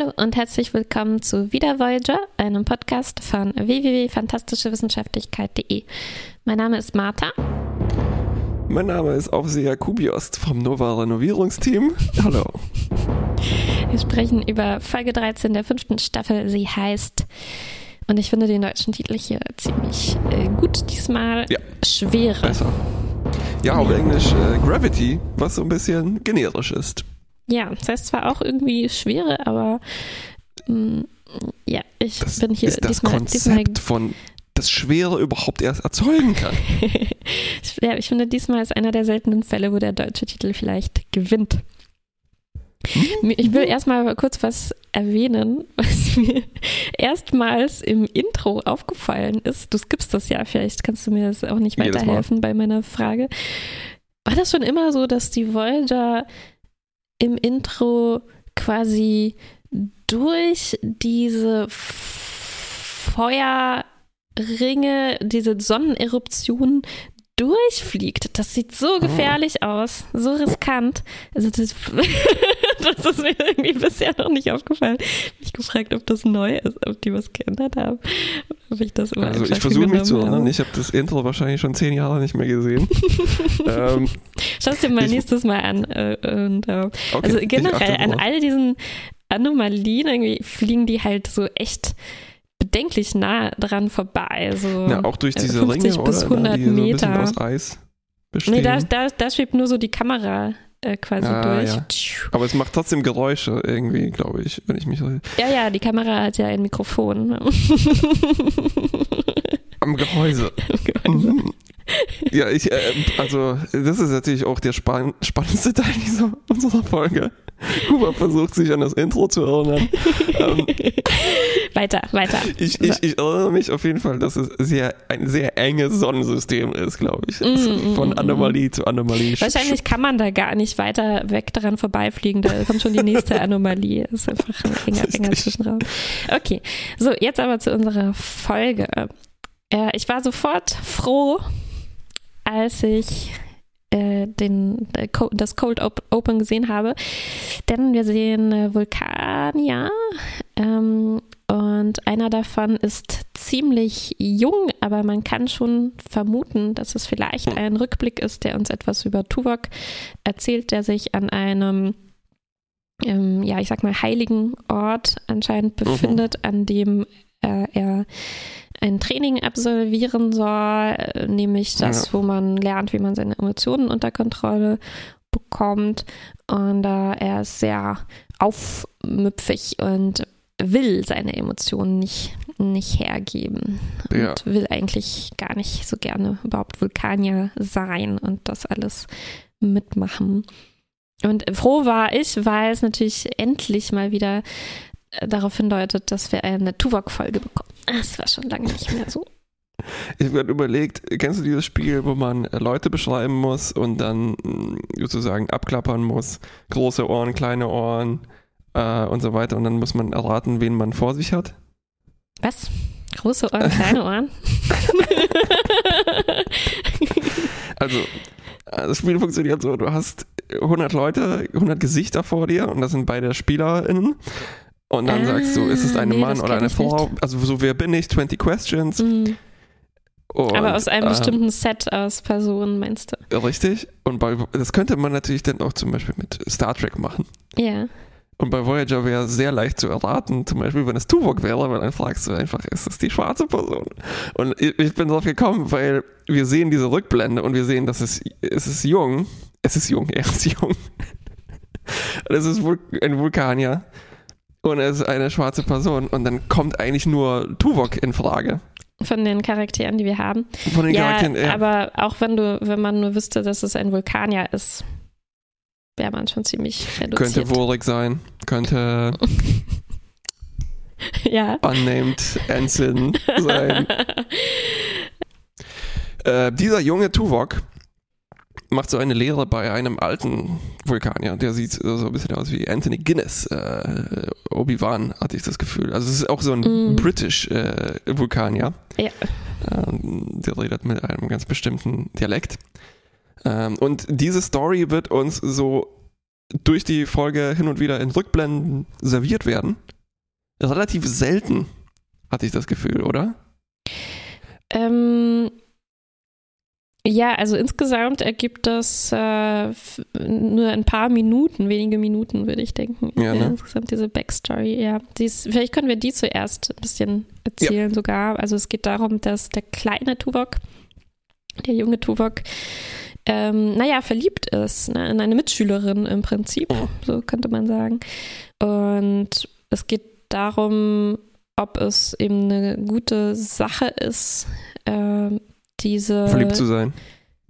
Hallo und herzlich willkommen zu Wieder Voyager, einem Podcast von www.fantastischewissenschaftlichkeit.de. Mein Name ist Martha. Mein Name ist Aufseher Kubiost vom Nova Renovierungsteam. Hallo. Wir sprechen über Folge 13 der fünften Staffel. Sie heißt, und ich finde den deutschen Titel hier ziemlich äh, gut diesmal, Ja. Schwere. Besser. Ja, auf Englisch äh, Gravity, was so ein bisschen generisch ist. Ja, das heißt zwar auch irgendwie Schwere, aber mh, ja, ich Das bin hier ist das diesmal, diesmal Konzept von das Schwere überhaupt erst erzeugen kann. ja, ich finde, diesmal ist einer der seltenen Fälle, wo der deutsche Titel vielleicht gewinnt. Hm? Ich will erstmal kurz was erwähnen, was mir erstmals im Intro aufgefallen ist. Du skippst das ja, vielleicht kannst du mir das auch nicht weiterhelfen bei meiner Frage. War das schon immer so, dass die Voyager im Intro quasi durch diese Feuerringe, diese Sonneneruption durchfliegt. Das sieht so Oh. gefährlich aus, so riskant. Also das, das ist mir irgendwie bisher noch nicht aufgefallen. Ich mich gefragt, ob das neu ist, ob die was geändert haben. Ob ich das immer Also ich versuche mich zu erinnern, ich habe das Intro wahrscheinlich schon zehn Jahre nicht mehr gesehen. ähm, Schau es dir mal Ich- nächstes Mal an. Äh, und, äh, okay, also generell an all diesen Anomalien irgendwie fliegen die halt so echt bedenklich nah dran vorbei. So Na, auch durch äh, diese 50 Ringe, bis oder? 100 die so ein Meter. aus Eis bestehen. Nee, da, da, da schwebt nur so die Kamera äh, quasi Ah, durch. ja. Aber es macht trotzdem Geräusche irgendwie, glaube ich, wenn ich mich so Ja, ja, die Kamera hat ja ein Mikrofon. am Gehäuse. Mhm. Ja, ich, äh, also, das ist natürlich auch der spann spannendste Teil dieser, unserer Folge. Kuba versucht sich an das Intro zu erinnern. ähm, weiter, weiter. ich, ich, ich erinnere mich auf jeden Fall, dass es sehr, ein sehr enges Sonnensystem ist, glaube ich. Mm, mm, Von mm, Anomalie zu Anomalie. Wahrscheinlich kann man da gar nicht weiter weg daran vorbeifliegen. Da kommt schon die nächste Anomalie. Das ist einfach ein enger, enger. Zwischenraum. Okay, so, jetzt aber zu unserer Folge. Äh, ich war sofort froh, als ich äh, den, äh, das Cold Op Open gesehen habe. Denn wir sehen äh, Vulkanier ähm, und einer davon ist ziemlich jung, aber man kann schon vermuten, dass es vielleicht ein Rückblick ist, der uns etwas über Tuvok erzählt, der sich an einem, ähm, ja, ich sag mal, heiligen Ort anscheinend befindet, an dem äh, er ein Training absolvieren soll, äh, nämlich das, Ja. wo man lernt, wie man seine Emotionen unter Kontrolle bekommt. Und äh, er ist sehr aufmüpfig und will seine Emotionen nicht, nicht hergeben und Ja. will eigentlich gar nicht so gerne überhaupt Vulkanier sein und das alles mitmachen. Und froh war ich, weil es natürlich endlich mal wieder darauf hindeutet, dass wir eine Tuvok-Folge bekommen. Das war schon lange nicht mehr so. Ich habe gerade überlegt, kennst du dieses Spiel, wo man äh, Leute beschreiben muss und dann mh, sozusagen abklappern muss? Große Ohren, kleine Ohren äh, und so weiter. Und dann muss man erraten, wen man vor sich hat. Was? Große Ohren, kleine Ohren? Also, äh, das Spiel funktioniert so: Du hast 100 Leute, 100 Gesichter vor dir und das sind beide SpielerInnen. Und dann Ah, sagst du, ist es ein nee, Mann oder eine Frau? Also, so, wer bin ich? 20 Questions. Mhm. Und, Aber aus einem äh, bestimmten Set aus Personen, meinst du? Richtig. Und bei, das könnte man natürlich dann auch zum Beispiel mit Star Trek machen. Ja. Und bei Voyager wäre es sehr leicht zu erraten, zum Beispiel, wenn es Tuvok wäre, weil dann fragst du einfach, ist es die schwarze Person? Und ich, bin drauf gekommen, weil wir sehen diese Rückblende und wir sehen, dass es, es ist jung. Es ist jung, er ist jung. Und es ist ein Vulkanier. Und er ist eine schwarze Person. Und dann kommt eigentlich nur Tuvok in Frage. Von den Charakteren, die wir haben. Von den Ja, Charakteren. ja. aber auch wenn du, wenn man nur wüsste, dass es ein Vulkanier ist, wäre man schon ziemlich reduziert. Könnte Worik sein. Könnte ja. unnamed Ensign sein. Äh, dieser junge Tuvok macht so eine Lehre bei einem alten Vulkanier. Der sieht so ein bisschen aus wie Anthony Guinness. Äh, Obi-Wan hatte ich das Gefühl. Also es ist auch so ein Mm. British äh, Vulkanier. Ja. Ähm, der redet mit einem ganz bestimmten Dialekt. Ähm, und diese Story wird uns so durch die Folge hin und wieder in Rückblenden serviert werden. Relativ selten, hatte ich das Gefühl, oder? Ähm, ja, also insgesamt ergibt das äh, nur ein paar Minuten, wenige Minuten, würde ich denken. Ja, ne? Insgesamt diese Backstory, ja. Dies, vielleicht können wir die zuerst ein bisschen erzählen ja. sogar. Also es geht darum, dass der kleine Tuvok, der junge Tuvok, ähm, naja, verliebt ist ne, in eine Mitschülerin im Prinzip, oh. so könnte man sagen. Und es geht darum, ob es eben eine gute Sache ist, äh, diese. Verliebt zu sein.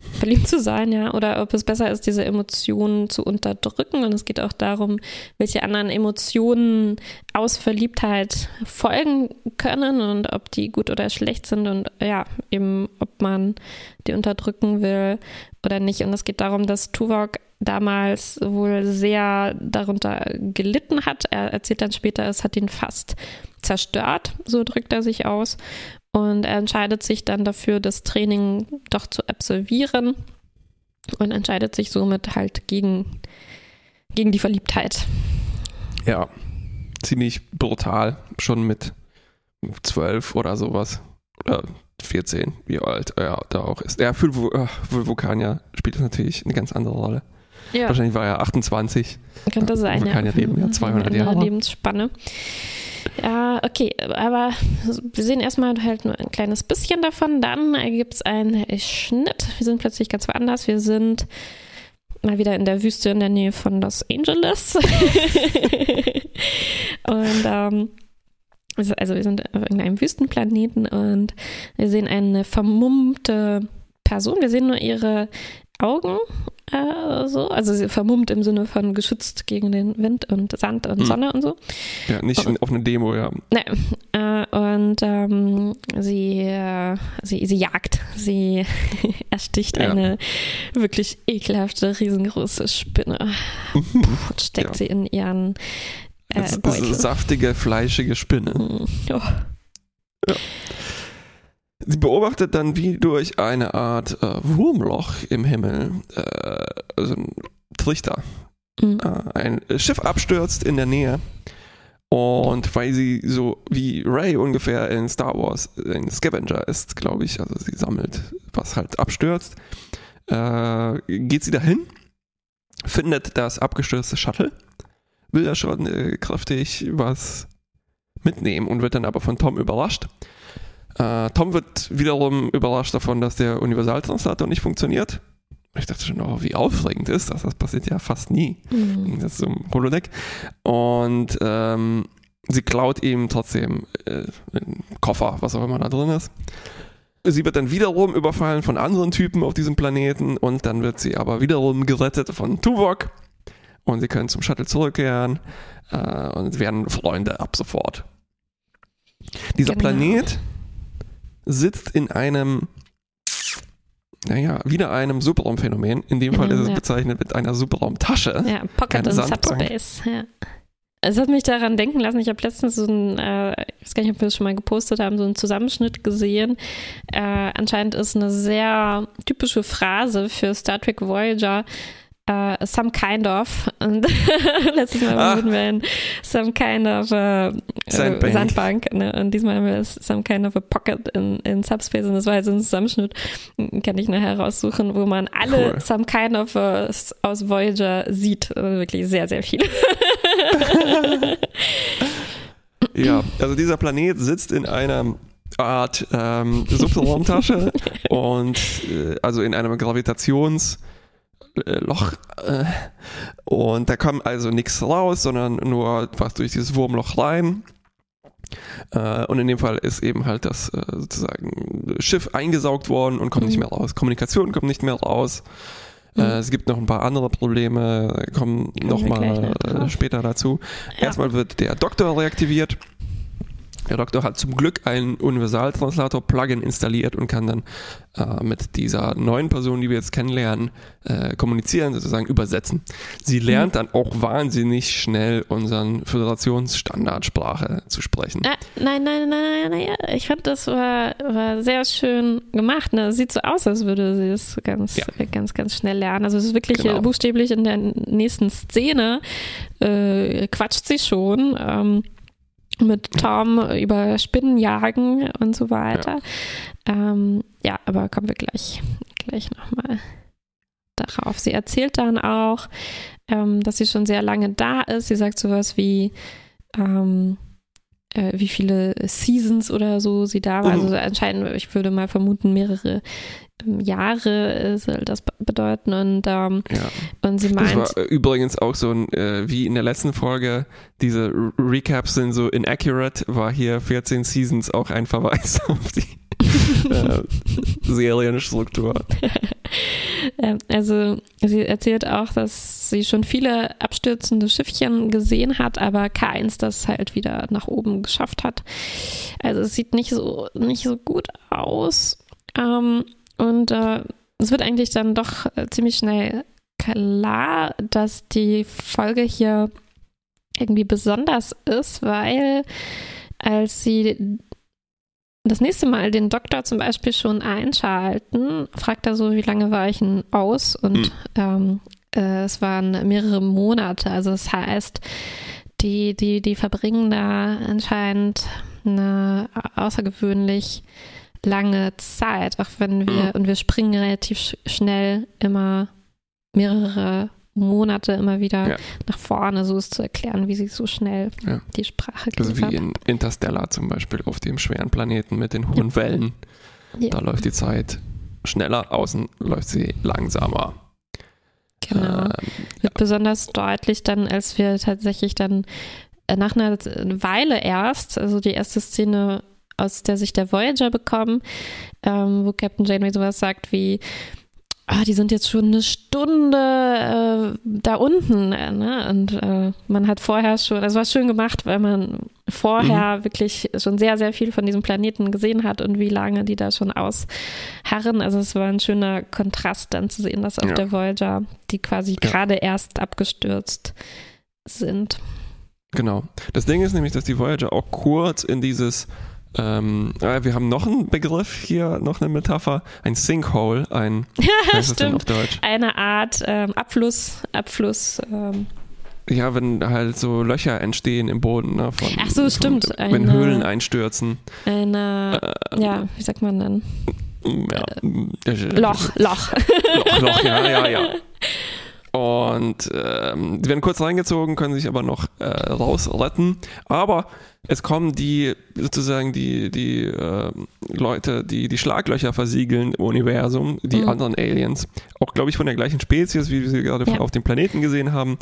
Verliebt zu sein, ja. Oder ob es besser ist, diese Emotionen zu unterdrücken. Und es geht auch darum, welche anderen Emotionen aus Verliebtheit folgen können und ob die gut oder schlecht sind und ja, eben ob man die unterdrücken will oder nicht. Und es geht darum, dass Tuvok damals wohl sehr darunter gelitten hat. Er erzählt dann später, es hat ihn fast zerstört, so drückt er sich aus. Und er entscheidet sich dann dafür, das Training doch zu absolvieren und entscheidet sich somit halt gegen, gegen die Verliebtheit. Ja, ziemlich brutal, schon mit zwölf oder sowas. Oder 14, wie alt er da auch ist. Ja, für, äh, für Vulkanier spielt das natürlich eine ganz andere Rolle. Ja. Wahrscheinlich war er 28. Könnte sein, Vulkanier ja. leben ja 200 Jahre. Lebensspanne. Ja, okay, aber wir sehen erstmal halt nur ein kleines bisschen davon. Dann gibt es einen Schnitt. Wir sind plötzlich ganz woanders. Wir sind mal wieder in der Wüste in der Nähe von Los Angeles. und ähm, also wir sind auf irgendeinem Wüstenplaneten und wir sehen eine vermummte Person. Wir sehen nur ihre Augen äh, so. Also sie vermummt im Sinne von geschützt gegen den Wind und Sand und hm. Sonne und so. Ja, nicht und, auf eine Demo, ja. Ne, äh, und ähm, sie, äh, sie, sie jagt. Sie ersticht ja. eine wirklich ekelhafte, riesengroße Spinne mhm. und steckt ja. sie in ihren äh, das saftige, fleischige Spinne. Mhm. Oh. Ja. Sie beobachtet dann wie durch eine Art äh, Wurmloch im Himmel, äh, also ein Trichter, mhm. äh, ein Schiff abstürzt in der Nähe. Und weil sie so wie Ray ungefähr in Star Wars ein Scavenger ist, glaube ich, also sie sammelt, was halt abstürzt, äh, geht sie dahin, findet das abgestürzte Shuttle, will da schon äh, kräftig was mitnehmen und wird dann aber von Tom überrascht äh, Tom wird wiederum überrascht davon, dass der Universaltranslator nicht funktioniert. Ich dachte schon, oh, wie aufregend ist das? Das passiert ja fast nie. Mhm. Das ist so ein Holodeck. Und ähm, sie klaut ihm trotzdem äh, einen Koffer, was auch immer da drin ist. Sie wird dann wiederum überfallen von anderen Typen auf diesem Planeten und dann wird sie aber wiederum gerettet von Tuvok und sie können zum Shuttle zurückkehren äh, und werden Freunde ab sofort. Dieser genau. Planet sitzt in einem, naja, wieder einem Superraumphänomen. In dem Fall ist es ja. bezeichnet mit einer Superraumtasche. Ja, Pocket in Subspace, ja. Es hat mich daran denken lassen, ich habe letztens so ein, äh, ich weiß gar nicht, ob wir das schon mal gepostet haben, so einen Zusammenschnitt gesehen. Äh, anscheinend ist eine sehr typische Phrase für Star Trek Voyager, uh, some kind of. Und letztes Mal ah. wir in some kind of uh, Sandbank. Sandbank ne? Und diesmal haben wir some kind of a pocket in, in Subspace. Und das war so ein Zusammenschnitt, kann ich nachher raussuchen, wo man alle cool. some kind of uh, aus Voyager sieht. Also wirklich sehr, sehr viele. ja, also dieser Planet sitzt in einer Art ähm, Subraumtasche und äh, also in einem Gravitations- äh, Loch äh, und da kam also nichts raus, sondern nur was durch dieses Wurmloch rein. Äh, und in dem Fall ist eben halt das äh, sozusagen Schiff eingesaugt worden und kommt mhm. nicht mehr raus. Kommunikation kommt nicht mehr raus. Äh, mhm. es gibt noch ein paar andere Probleme, kommen nochmal äh, später dazu. Ja. Erstmal wird der Doktor reaktiviert Der Doktor hat zum Glück einen Universaltranslator-Plugin installiert und kann dann äh, mit dieser neuen Person, die wir jetzt kennenlernen, äh, kommunizieren, sozusagen übersetzen. Sie lernt mhm. dann auch wahnsinnig schnell unseren Föderationsstandardsprache zu sprechen. Ah, nein, nein, nein, nein, nein. Ich fand, das war, war sehr schön gemacht. Ne? Sieht so aus, als würde sie es ganz, ja. ganz, ganz schnell lernen. Also es ist wirklich genau. buchstäblich in der nächsten Szene äh, quatscht sie schon. Ähm, mit Tom über Spinnen jagen und so weiter. Ja, ähm, ja aber kommen wir gleich, gleich nochmal darauf. Sie erzählt dann auch, ähm, dass sie schon sehr lange da ist. Sie sagt sowas wie, ähm, äh, wie viele Seasons oder so sie da war. Mhm. Also anscheinend, ich würde mal vermuten, mehrere ähm, Jahre soll das bedeuten. Und, ähm, ja. und sie meint. Das war übrigens auch so ein, äh, wie in der letzten Folge, diese Recaps sind so inaccurate, war hier 14 Seasons auch ein Verweis auf die äh, Serienstruktur. Ähm, also sie erzählt auch, dass sie schon viele abstürzende Schiffchen gesehen hat, aber keins, das halt wieder nach oben geschafft hat. Also es sieht nicht so, nicht so gut aus. Ähm, und äh, es wird eigentlich dann doch äh, ziemlich schnell klar, dass die Folge hier irgendwie besonders ist, weil als sie das nächste Mal den Doktor zum Beispiel schon einschalten, fragt er so, wie lange war ich denn aus? Und mhm. ähm, äh, es waren mehrere Monate. Also das heißt, die, die, die verbringen da anscheinend eine außergewöhnlich lange Zeit, auch wenn wir, mhm. und wir springen relativ schnell immer mehrere Monate immer wieder ja. nach vorne, so ist zu erklären, wie sie so schnell ja. die Sprache Also wie in Interstellar zum Beispiel auf dem schweren Planeten mit den hohen ja. Wellen. Da läuft die Zeit schneller, außen läuft sie langsamer. Genau. Ähm, Wird besonders deutlich dann, als wir tatsächlich dann äh, nach einer Weile erst, also die erste Szene aus der Sicht der Voyager bekommen, ähm, wo Captain Janeway sowas sagt wie, ah, die sind jetzt schon eine Stunde äh, da unten. Äh, ne? Und äh, man hat vorher schon, also war schön gemacht, weil man vorher mhm. wirklich schon sehr, sehr viel von diesem Planeten gesehen hat und wie lange die da schon ausharren. Also es war ein schöner Kontrast dann zu sehen, dass auf ja. der Voyager die quasi ja. gerade erst abgestürzt sind. Genau. Das Ding ist nämlich, dass die Voyager auch kurz in dieses ähm, wir haben noch einen Begriff hier, noch eine Metapher, ein Sinkhole, ein ja, stimmt. Eine Art ähm, Abfluss, Abfluss. Ähm. Ja, wenn halt so Löcher entstehen im Boden. Ne, von, Ach so, stimmt. Von, wenn eine, Höhlen einstürzen. Eine, äh, ja, wie sagt man dann? Ja. Äh, Loch, Loch. Loch, Loch, ja, ja, ja. Und ähm, die werden kurz reingezogen, können sich aber noch äh, rausretten. Aber es kommen die sozusagen die, die äh, Leute, die die Schlaglöcher versiegeln im Universum, die mhm. anderen Aliens, auch glaube ich von der gleichen Spezies, wie wir sie gerade ja. auf dem Planeten gesehen haben.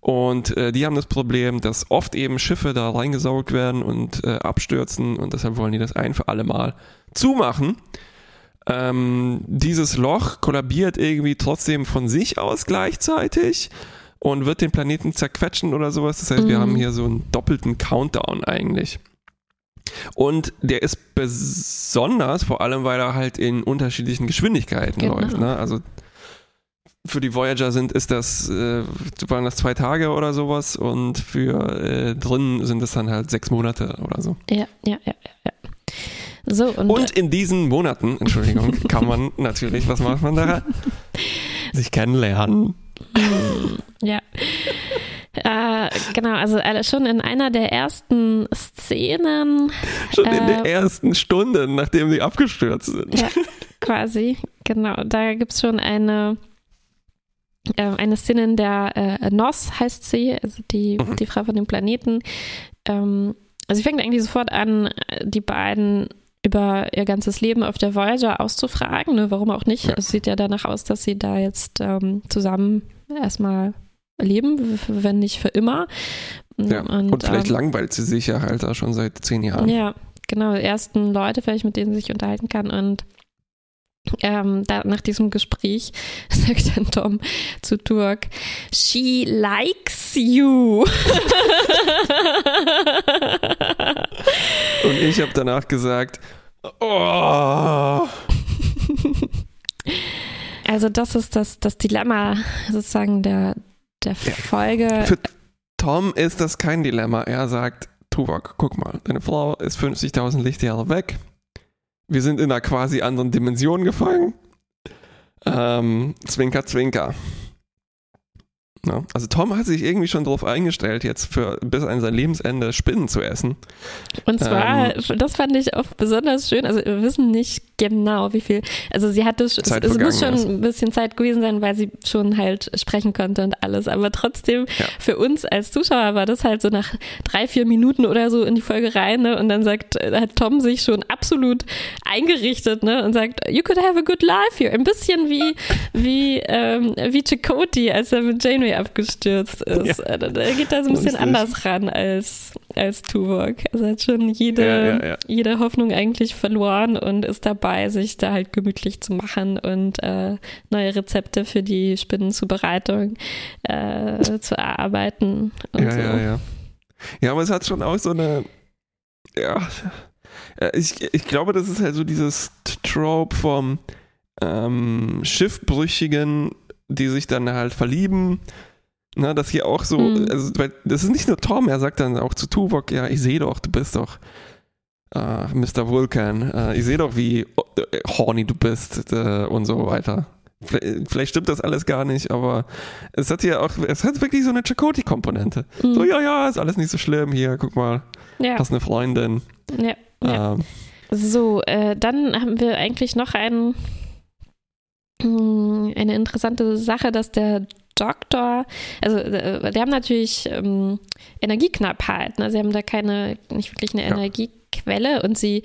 Und äh, die haben das Problem, dass oft eben Schiffe da reingesaugt werden und äh, abstürzen und deshalb wollen die das ein für alle Mal zumachen. Ähm, dieses Loch kollabiert irgendwie trotzdem von sich aus gleichzeitig und wird den Planeten zerquetschen oder sowas. Das heißt, mhm. wir haben hier so einen doppelten Countdown eigentlich. Und der ist besonders, vor allem weil er halt in unterschiedlichen Geschwindigkeiten genau. läuft. Ne? Also für die Voyager sind ist das äh, waren das zwei Tage oder sowas und für äh, drinnen sind es dann halt sechs Monate oder so. Ja, ja, ja, ja. So, und, und in diesen Monaten, Entschuldigung, kann man natürlich, was macht man da? Sich kennenlernen. Ja. Äh, genau, also schon in einer der ersten Szenen. Schon äh, in der äh, ersten Stunde, nachdem sie abgestürzt sind. Ja, quasi, genau. Da gibt es schon eine, äh, eine Szene, in der äh, Nos heißt sie, also die, mhm. die Frau von dem Planeten. Ähm, also sie fängt eigentlich sofort an, die beiden über ihr ganzes Leben auf der Voyager auszufragen. Ne? Warum auch nicht? Ja. Es sieht ja danach aus, dass sie da jetzt ähm, zusammen erstmal leben, wenn nicht für immer. Ja, und, und vielleicht ähm, langweilt sie sich ja halt da schon seit zehn Jahren. Ja, genau. Die ersten Leute vielleicht, mit denen sie sich unterhalten kann. Und ähm, da, nach diesem Gespräch sagt dann Tom zu Turk, she likes you. Ich habe danach gesagt, oh. Also das ist das, das Dilemma sozusagen der, der Folge. Für Tom ist das kein Dilemma. Er sagt, Tuvok, guck mal, deine Frau ist 50.000 Lichtjahre weg. Wir sind in einer quasi anderen Dimension gefangen. Ähm, zwinker, zwinker. Ja, also Tom hat sich irgendwie schon darauf eingestellt, jetzt für bis an sein Lebensende Spinnen zu essen. Und zwar, ähm, das fand ich auch besonders schön. Also wir wissen nicht genau, wie viel. Also sie hatte, es, es muss schon ein bisschen Zeit gewesen sein, weil sie schon halt sprechen konnte und alles. Aber trotzdem, ja. für uns als Zuschauer war das halt so nach drei, vier Minuten oder so in die Folge rein. Ne? Und dann sagt, hat Tom sich schon absolut eingerichtet ne? und sagt, you could have a good life here. Ein bisschen wie, wie, ähm, wie Chakoti, als er mit Janeway abgestürzt ist. Ja. Da geht er so ein bisschen anders ran als, als Tuvok. Also hat schon jede, ja, ja, jede Hoffnung eigentlich verloren und ist dabei, sich da halt gemütlich zu machen und äh, neue Rezepte für die Spinnenzubereitung äh, zu erarbeiten. ja, so. ja, ja. Ja, aber es hat schon auch so eine, ja, äh, ich, ich glaube, das ist halt so dieses Trope vom ähm, Schiffbrüchigen, die sich dann halt verlieben na, dass hier auch so, mhm. also, weil das ist nicht nur Tom, er sagt dann auch zu Tuvok, ja, ich sehe doch, du bist doch äh, Mr. Vulcan, äh, ich sehe doch, wie äh, horny du bist äh, und so weiter. Vielleicht, vielleicht, stimmt das alles gar nicht, aber es hat hier auch, es hat wirklich so eine Chakoti-Komponente. Mhm. So, ja, ja, ist alles nicht so schlimm, hier, guck mal, ja. hast eine Freundin. Ja. ja. Ähm, so, äh, dann haben wir eigentlich noch einen mm, eine interessante Sache, dass der Doktor, also äh, die haben natürlich ähm, Energieknappheit, ne? sie haben da keine, nicht wirklich eine ja. Energiequelle und sie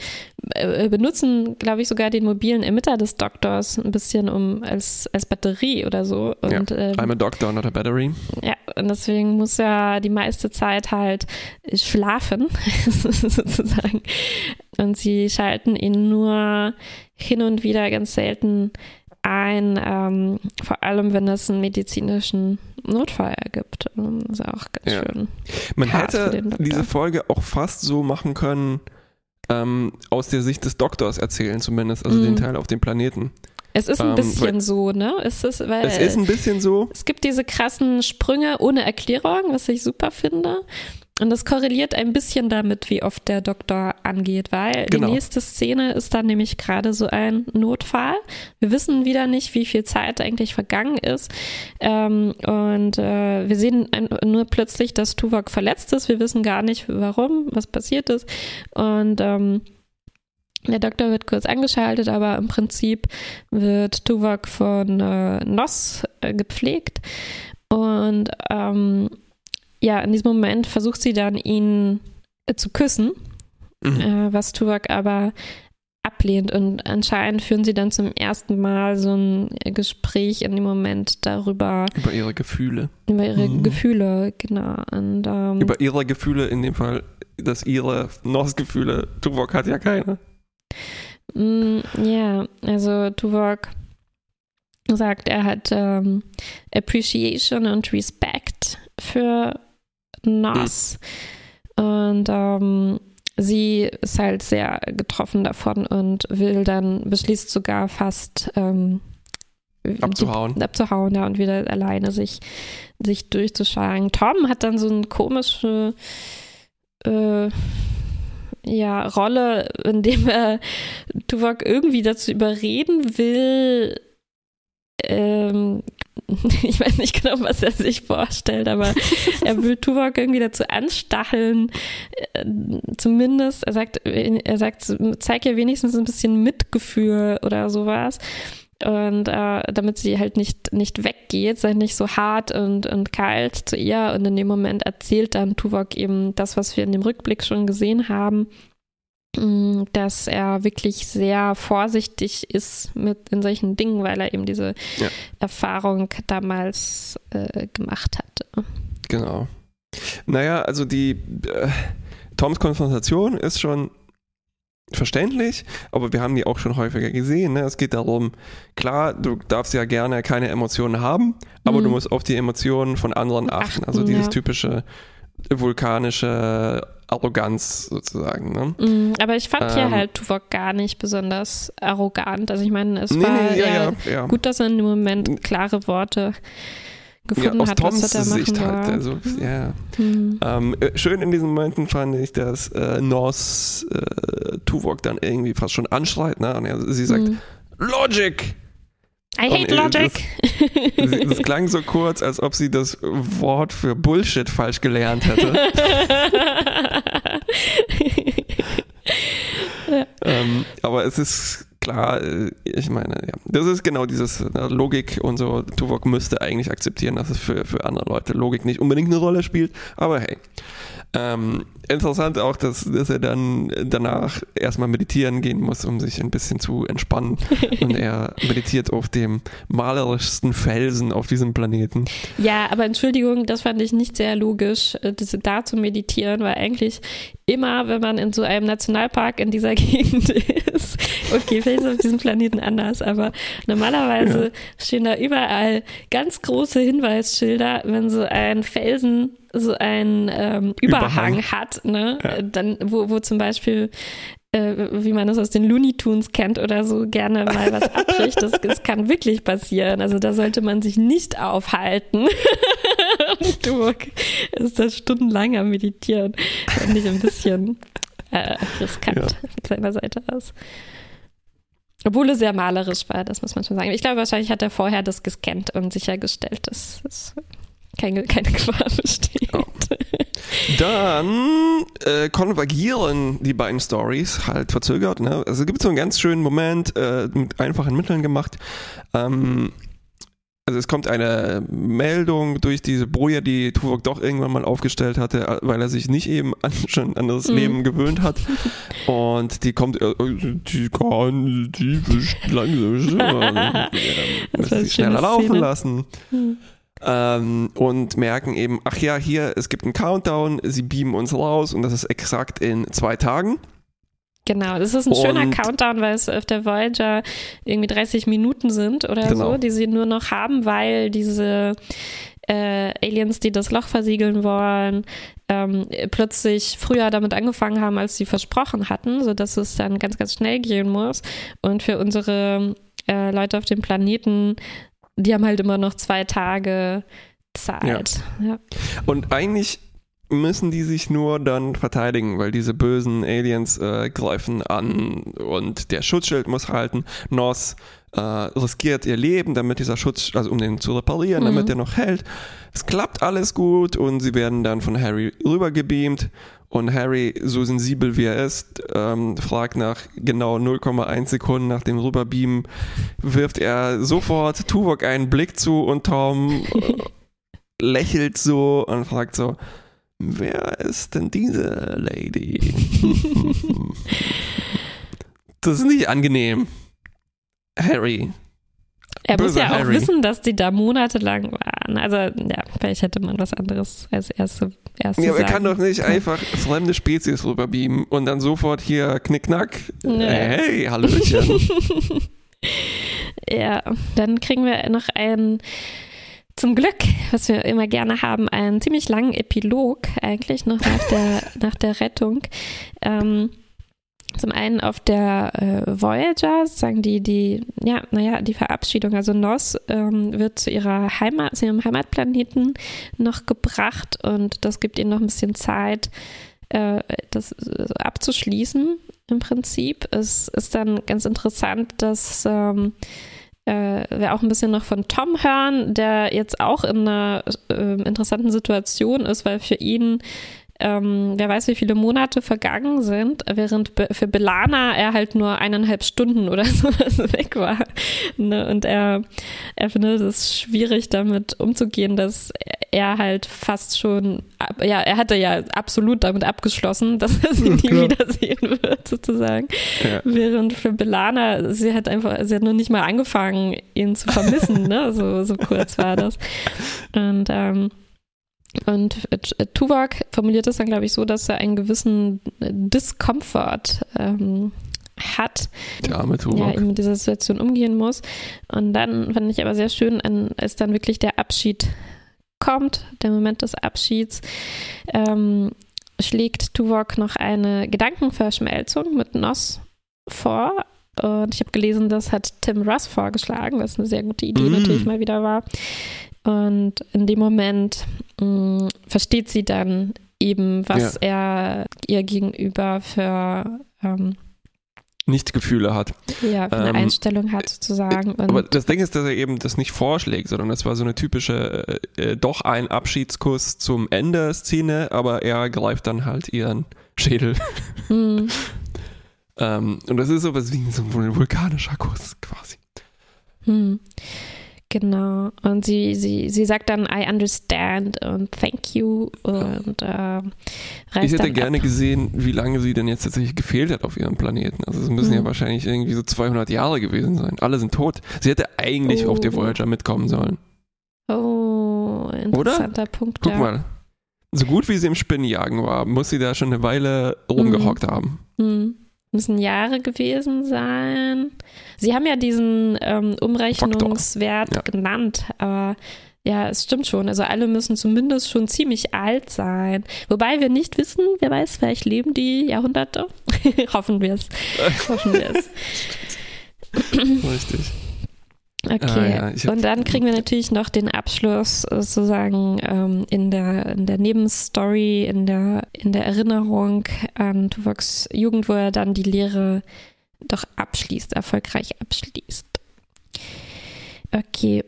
äh, benutzen, glaube ich, sogar den mobilen Emitter des Doktors ein bisschen um als, als Batterie oder so. Und, ja. Ähm, I'm a doctor, not a battery. Ja, und deswegen muss er die meiste Zeit halt schlafen, sozusagen. Und sie schalten ihn nur hin und wieder ganz selten ein, ähm, vor allem wenn es einen medizinischen Notfall ergibt. Das ist auch ganz ja. schön. Man hätte diese Folge auch fast so machen können, ähm, aus der Sicht des Doktors erzählen, zumindest, also mhm. den Teil auf dem Planeten. Es ist ein ähm, bisschen weil, so, ne? Es ist, weil, es ist ein bisschen so. Es gibt diese krassen Sprünge ohne Erklärung, was ich super finde. Und das korreliert ein bisschen damit, wie oft der Doktor angeht, weil genau. die nächste Szene ist dann nämlich gerade so ein Notfall. Wir wissen wieder nicht, wie viel Zeit eigentlich vergangen ist. Ähm, und äh, wir sehen ein, nur plötzlich, dass Tuvok verletzt ist. Wir wissen gar nicht, warum, was passiert ist. Und ähm, der Doktor wird kurz angeschaltet, aber im Prinzip wird Tuvok von äh, Noss äh, gepflegt. Und ähm, ja, in diesem Moment versucht sie dann, ihn äh, zu küssen, mhm. äh, was Tuvok aber ablehnt. Und anscheinend führen sie dann zum ersten Mal so ein Gespräch in dem Moment darüber. Über ihre Gefühle. Über ihre mhm. Gefühle, genau. Und, ähm, über ihre Gefühle in dem Fall, dass ihre Nos-Gefühle, Tuvok hat ja keine. Mm, ja, also Tuvok sagt, er hat ähm, Appreciation und Respect für nass. Und ähm, sie ist halt sehr getroffen davon und will dann, beschließt sogar fast ähm, abzuhauen. Die, abzuhauen, ja, und wieder alleine sich, sich durchzuschlagen. Tom hat dann so eine komische äh, ja, Rolle, in dem er Tuvok irgendwie dazu überreden will, ähm, ich weiß nicht genau, was er sich vorstellt, aber er will Tuvok irgendwie dazu anstacheln, äh, zumindest, er sagt, er sagt, zeig ihr wenigstens ein bisschen Mitgefühl oder sowas. Und äh, damit sie halt nicht, nicht weggeht, sei nicht so hart und, und kalt zu ihr. Und in dem Moment erzählt dann Tuvok eben das, was wir in dem Rückblick schon gesehen haben, Mm, dass er wirklich sehr vorsichtig ist mit in solchen Dingen, weil er eben diese ja. Erfahrung damals äh, gemacht hat. Genau. Naja, also die äh, Toms Konfrontation ist schon verständlich, aber wir haben die auch schon häufiger gesehen. Ne? Es geht darum, klar, du darfst ja gerne keine Emotionen haben, aber mhm. du musst auf die Emotionen von anderen achten. achten also dieses ja. typische vulkanische Arroganz sozusagen. Ne? Mm, aber ich fand hier Ähm. halt Tuvok gar nicht besonders arrogant. Also ich meine, es Nee, war nee, ja, ja, ja. gut, dass er in dem Moment klare Worte Ja, gefunden aus hat, was Toms er da machen Sicht soll. halt. Also, ja. Hm. Ähm, äh, schön in diesen Momenten fand ich, dass äh, Nos äh, Tuvok dann irgendwie fast schon anschreit. Ne? Und er, sie sagt, Hm. Logic! I hate Und, äh, logic. Sie, das klang so kurz, als ob sie das Wort für Bullshit falsch gelernt hätte. ähm, aber es ist klar, äh, ich meine, ja, das ist genau dieses äh, Logik und so. Tuvok müsste eigentlich akzeptieren, dass es für, für andere Leute Logik nicht unbedingt eine Rolle spielt, aber hey. Ähm, interessant auch, dass, dass er dann danach erstmal meditieren gehen muss, um sich ein bisschen zu entspannen. Und er meditiert auf dem malerischsten Felsen auf diesem Planeten. Ja, aber Entschuldigung, das fand ich nicht sehr logisch, äh, da zu meditieren, weil eigentlich immer, wenn man in so einem Nationalpark in dieser Gegend ist, okay, vielleicht ist es auf diesem Planeten anders, aber normalerweise stehen da überall ganz große Hinweisschilder, wenn so ein Felsen so einen ähm, Überhang, Überhang. hat, ne? Ja. Dann, wo, wo zum Beispiel äh, wie man das aus den Looney Tunes kennt oder so, gerne mal was abbricht. Das, das kann wirklich passieren. Also da sollte man sich nicht aufhalten. Du ist das stundenlang am Meditieren. Fand ich ein bisschen äh, riskant Ja. von seiner Seite aus. Obwohl es sehr malerisch war, das muss man schon sagen. Ich glaube, wahrscheinlich hat er vorher das gescannt und sichergestellt, dass, dass keine, keine Gefahr besteht. Ja. Dann äh, konvergieren die beiden Stories halt verzögert. Ne? Also es gibt so einen ganz schönen Moment äh, mit einfachen Mitteln gemacht. Ähm, also es kommt eine Meldung durch diese Boje, die Tuvok doch irgendwann mal aufgestellt hatte, äh, weil er sich nicht eben an, schon an das Mhm. Leben gewöhnt hat. Und die kommt, äh, die kann die langsam schneller laufen lassen Hm. Ähm, und merken eben, ach ja, hier, es gibt einen Countdown, sie beamen uns raus und das ist exakt in zwei Tagen. Genau, das ist ein schöner Und- Countdown, weil es auf der Voyager irgendwie 30 Minuten sind oder Genau. so, die sie nur noch haben, weil diese äh, Aliens, die das Loch versiegeln wollen, ähm, plötzlich früher damit angefangen haben, als sie versprochen hatten, sodass es dann ganz, ganz schnell gehen muss. Und für unsere äh, Leute auf dem Planeten, die haben halt immer noch zwei Tage Zeit. Ja. Und eigentlich müssen die sich nur dann verteidigen, weil diese bösen Aliens äh, greifen an und der Schutzschild muss halten. Nos äh, riskiert ihr Leben, damit dieser Schutz, also um den zu reparieren, Mhm. damit der noch hält. Es klappt alles gut und sie werden dann von Harry rübergebeamt. Und Harry, so sensibel wie er ist, ähm, fragt nach genau 0,1 Sekunden nach dem Rüberbeamen, wirft er sofort Tuvok einen Blick zu und Tom äh, lächelt so und fragt so, wer ist denn diese Lady? das ist nicht angenehm. Harry. Er muss ja auch Harry. wissen, dass die da monatelang waren. Also, ja, vielleicht hätte man was anderes als erste, erste Ja, aber er kann doch nicht einfach fremde Spezies rüberbeamen und dann sofort hier knickknack. Nee. Hey, Hallöchen. Ja, dann kriegen wir noch einen, zum Glück, was wir immer gerne haben, einen ziemlich langen Epilog eigentlich noch nach der, nach der Rettung. Ähm, zum einen auf der äh, Voyager, sagen die, die, ja, naja, die Verabschiedung, also Nos ähm, wird zu ihrer Heimat, zu ihrem Heimatplaneten noch gebracht und das gibt ihnen noch ein bisschen Zeit, äh, das äh, abzuschließen im Prinzip. Es ist dann ganz interessant, dass ähm, äh, wir auch ein bisschen noch von Tom hören, der jetzt auch in einer äh, interessanten Situation ist, weil für ihn ähm, wer weiß, wie viele Monate vergangen sind, während Be für Belana er halt nur eineinhalb Stunden oder sowas weg war. Ne? Und er, er findet es schwierig, damit umzugehen, dass er halt fast schon, ja, er hatte ja absolut damit abgeschlossen, dass er sie nie wiedersehen wird, sozusagen. Ja. Während für Belana, sie hat einfach, sie hat noch nicht mal angefangen, ihn zu vermissen, ne? So, so kurz war das. Und, ähm, und äh, Tuvok formuliert es dann, glaube ich, so, dass er einen gewissen Discomfort ähm, hat, Der arme ja, Tuvok. eben mit dieser Situation umgehen muss. Und dann fand ich aber sehr schön, als dann wirklich der Abschied kommt, der Moment des Abschieds, ähm, schlägt Tuvok noch eine Gedankenverschmelzung mit Noss vor. Und ich habe gelesen, das hat Tim Russ vorgeschlagen, was eine sehr gute Idee mm. natürlich mal wieder war. Und in dem Moment mh, mm, versteht sie dann eben, was ja. er ihr gegenüber für ähm, nicht Gefühle hat. Ja, für eine ähm, Einstellung hat sozusagen. Und aber das Ding ist, dass er eben das nicht vorschlägt, sondern das war so eine typische, äh, äh doch ein Abschiedskuss zum Ende Szene, aber er greift dann halt ihren Schädel. Mhm. ähm, und das ist sowas wie so ein vulkanischer Kuss quasi. Mhm. Genau. Und sie, sie, sie sagt dann, I understand und thank you und äh, Ich hätte gerne ab. gesehen, wie lange sie denn jetzt tatsächlich gefehlt hat auf ihrem Planeten. Also es müssen mhm. ja wahrscheinlich irgendwie so 200 Jahre gewesen sein. Alle sind tot. Sie hätte eigentlich oh. auf der Voyager mitkommen sollen. Oh, interessanter Oder? Punkt. Guck ja. mal. So gut wie sie im Spinnenjagen war, muss sie da schon eine Weile rumgehockt mhm. haben. Mhm müssen Jahre gewesen sein. Sie haben ja diesen ähm, Umrechnungswert ja. genannt, aber ja, es stimmt schon. Also alle müssen zumindest schon ziemlich alt sein. Wobei wir nicht wissen, wer weiß, vielleicht leben die Jahrhunderte. Hoffen wir es. Hoffen wir es. Richtig. Okay, ah, ja, und dann kriegen wir natürlich noch den Abschluss sozusagen ähm, in, der, in der Nebenstory, in der, in der Erinnerung an Tuvoks Jugend, wo er dann die Lehre doch abschließt, erfolgreich abschließt. Okay.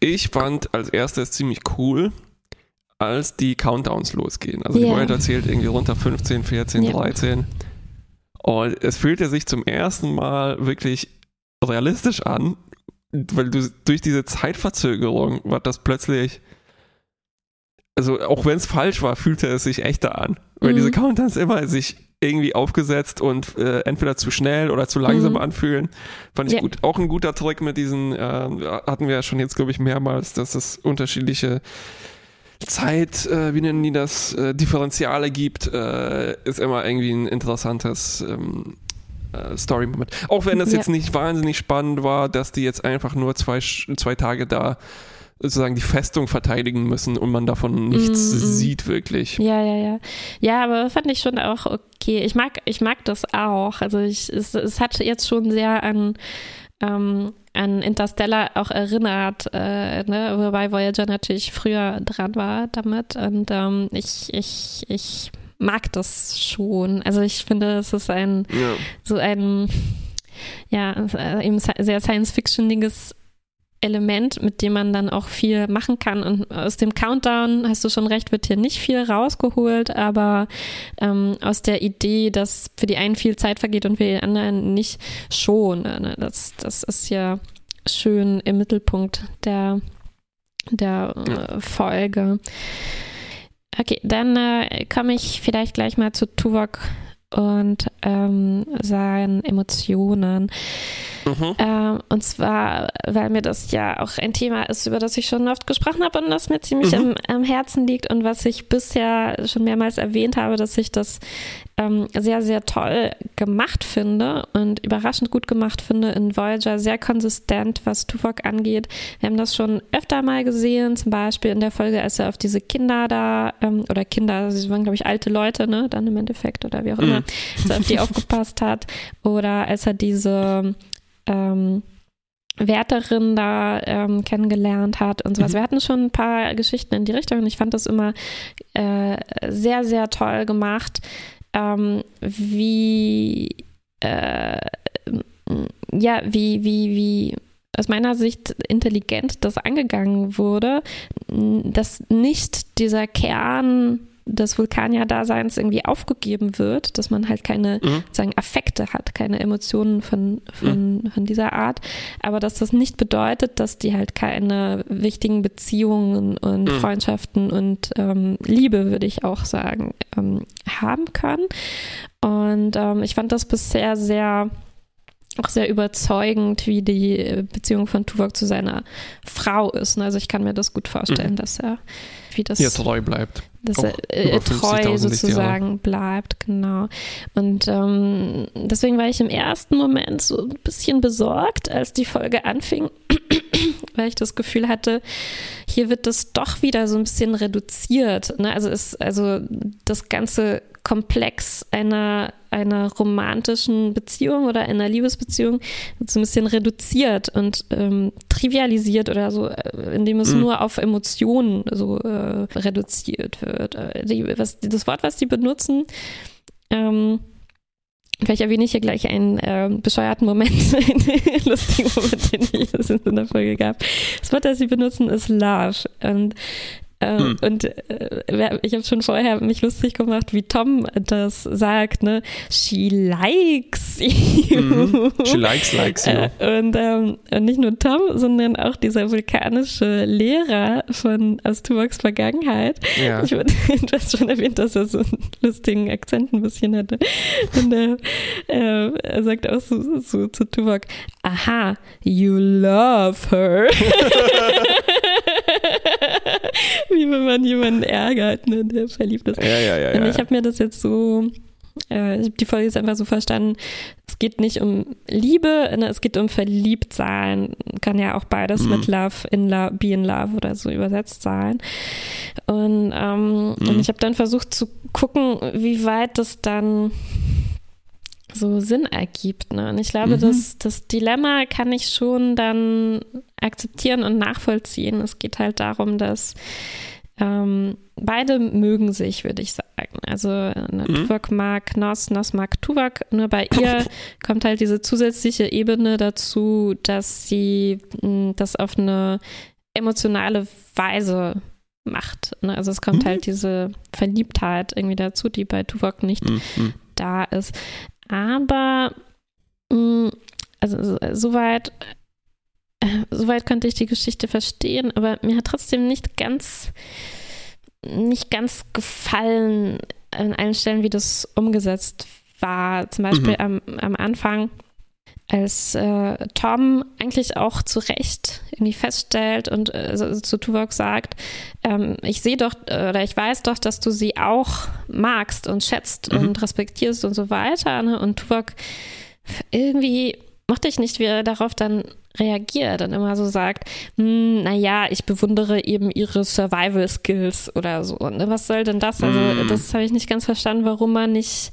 Ich fand als erstes ziemlich cool, als die Countdowns losgehen. Also yeah. die Voyager zählt irgendwie runter 15, 14, ja. 13. Und es fühlte sich zum ersten Mal wirklich realistisch an, weil du durch diese Zeitverzögerung war das plötzlich, also auch wenn es falsch war, fühlte es sich echter an. Weil mhm. diese Countdowns immer sich irgendwie aufgesetzt und äh, entweder zu schnell oder zu langsam mhm. anfühlen. Fand ich yeah. gut. Auch ein guter Trick mit diesen, äh, hatten wir ja schon jetzt, glaube ich, mehrmals, dass es unterschiedliche Zeit, äh, wie nennen die das, äh, Differentiale gibt, äh, ist immer irgendwie ein interessantes ähm, äh, Story-Moment. Auch wenn das ja. jetzt nicht wahnsinnig spannend war, dass die jetzt einfach nur zwei, zwei Tage da sozusagen die Festung verteidigen müssen und man davon nichts mm, mm. sieht wirklich. Ja, ja, ja. Ja, aber fand ich schon auch okay. Ich mag, ich mag das auch. Also ich, es, es hat jetzt schon sehr an ähm, an Interstellar auch erinnert, äh, ne? wobei Voyager natürlich früher dran war damit. Und ähm, ich, ich, ich mag das schon. Also ich finde, es ist ein ja. so ein ja, eben sehr Science-Fictioniges Element, mit dem man dann auch viel machen kann. Und aus dem Countdown, hast du schon recht, wird hier nicht viel rausgeholt, aber ähm, aus der Idee, dass für die einen viel Zeit vergeht und für die anderen nicht schon. Ne? Das, das ist ja schön im Mittelpunkt der, der äh, Folge. Okay, dann äh, komme ich vielleicht gleich mal zu Tuvok und ähm, seinen Emotionen. Mhm. Ähm, und zwar, weil mir das ja auch ein Thema ist, über das ich schon oft gesprochen habe und das mir ziemlich mhm. am, am, Herzen liegt und was ich bisher schon mehrmals erwähnt habe, dass ich das ähm, sehr, sehr toll gemacht finde und überraschend gut gemacht finde in Voyager, sehr konsistent, was Tuvok angeht. Wir haben das schon öfter mal gesehen, zum Beispiel in der Folge, als er auf diese Kinder da, ähm, oder Kinder, sie waren, glaube ich, alte Leute, ne, dann im Endeffekt oder wie auch immer, mhm. als er auf die aufgepasst hat, oder als er diese ähm, Wärterin da ähm, kennengelernt hat und sowas. Mhm. Wir hatten schon ein paar Geschichten in die Richtung und ich fand das immer äh, sehr, sehr toll gemacht, ähm, wie äh, ja, wie, wie, wie aus meiner Sicht intelligent das angegangen wurde, dass nicht dieser Kern des Vulkanier-Daseins irgendwie aufgegeben wird, dass man halt keine mhm. sagen, Affekte hat, keine Emotionen von, von, mhm. von dieser Art, aber dass das nicht bedeutet, dass die halt keine wichtigen Beziehungen und mhm. Freundschaften und ähm, Liebe, würde ich auch sagen, ähm, haben können. Und ähm, ich fand das bisher sehr auch sehr überzeugend, wie die Beziehung von Tuvok zu seiner Frau ist. Also ich kann mir das gut vorstellen, mhm. dass er wie das ja, treu bleibt. Dass er äh, treu sozusagen bleibt, genau. Und ähm, deswegen war ich im ersten Moment so ein bisschen besorgt, als die Folge anfing, weil ich das Gefühl hatte, hier wird das doch wieder so ein bisschen reduziert. Ne? Also ist also das ganze Komplex einer, einer romantischen Beziehung oder einer Liebesbeziehung so ein bisschen reduziert und ähm, trivialisiert oder so, äh, indem es mhm. nur auf Emotionen so äh, reduziert wird. Äh, die, was, das Wort, was die benutzen, ähm, Vielleicht erwähne ich hier gleich einen äh, bescheuerten Moment, einen lustigen Moment, den ich in der Folge gab. Das Wort, das sie benutzen, ist Love. Und hm. Und äh, ich habe schon vorher mich lustig gemacht, wie Tom das sagt, ne? She likes you. Mhm. She likes, likes you. Äh, und, ähm, und nicht nur Tom, sondern auch dieser vulkanische Lehrer von aus Tuvoks Vergangenheit. Ja. Ich, du hast schon erwähnt, dass er so einen lustigen Akzent ein bisschen hatte. Und äh, äh, er sagt auch so, so zu Tuvok, aha, you love her. Wie wenn man jemanden ärgert, ne, der verliebt ist. Ja, ja, ja. Und ich habe mir das jetzt so, äh, ich habe die Folge jetzt einfach so verstanden, es geht nicht um Liebe, ne, es geht um Verliebtsein. Kann ja auch beides mhm. mit Love in Love, Be in Love oder so übersetzt sein. Und, ähm, mhm. und ich habe dann versucht zu gucken, wie weit das dann so Sinn ergibt. Ne? Und ich glaube, mhm. das, das Dilemma kann ich schon dann akzeptieren und nachvollziehen. Es geht halt darum, dass ähm, beide mögen sich, würde ich sagen. Also ne, mhm. Tuvok mag Nos, Nos mag Tuvok. Nur bei ihr kommt halt diese zusätzliche Ebene dazu, dass sie mh, hm, das auf eine emotionale Weise macht. Ne? Also es kommt mhm. halt diese Verliebtheit irgendwie dazu, die bei Tuvok nicht mhm. da ist. Aber mh, mm, also soweit äh, soweit konnte ich die Geschichte verstehen, aber mir hat trotzdem nicht ganz nicht ganz gefallen an allen Stellen, wie das umgesetzt war. Zum Beispiel mhm. am, am Anfang als äh, Tom eigentlich auch zu Recht irgendwie feststellt und äh, zu Tuvok sagt, ähm, ich sehe doch oder ich weiß doch, dass du sie auch magst und schätzt mhm. und respektierst und so weiter. Ne? Und Tuvok irgendwie mochte ich nicht, wie er darauf dann reagiert und immer so sagt, hm, naja, ich bewundere eben ihre Survival Skills oder so. Ne? Was soll denn das? Also, mm. das habe ich nicht ganz verstanden, warum man nicht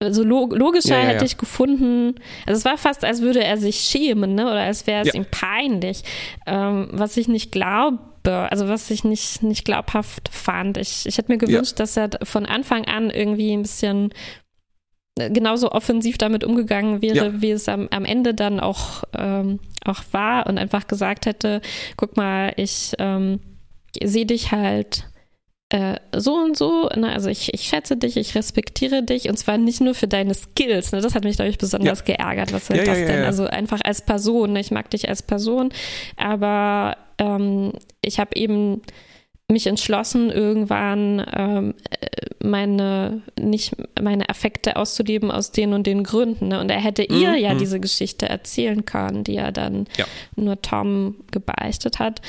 also logischer ja, ja, hätte ich gefunden, also es war fast, als würde er sich schämen, ne? Oder als wäre es ihm peinlich. Ähm, was ich nicht glaube, also was ich nicht, nicht glaubhaft fand. Ich, ich hätte mir gewünscht, dass er von Anfang an irgendwie ein bisschen äh, genauso offensiv damit umgegangen wäre, wie es am, am Ende dann auch, ähm, auch war und einfach gesagt hätte, guck mal, ich ähm, sehe dich halt äh, so und so, ne? also ich, ich schätze dich, ich respektiere dich und zwar nicht nur für deine Skills, ne? das hat mich, glaube ich, besonders ja. geärgert, was soll ja, das ja, denn? Also einfach als Person, ne? ich mag dich als Person, aber ähm, ich habe eben mich entschlossen, irgendwann ähm, meine nicht meine Affekte auszuleben aus den und den Gründen. Ne? Und er hätte ihr mhm. ja mhm. diese Geschichte erzählen können, die er dann ja. nur Tom gebeichtet hat.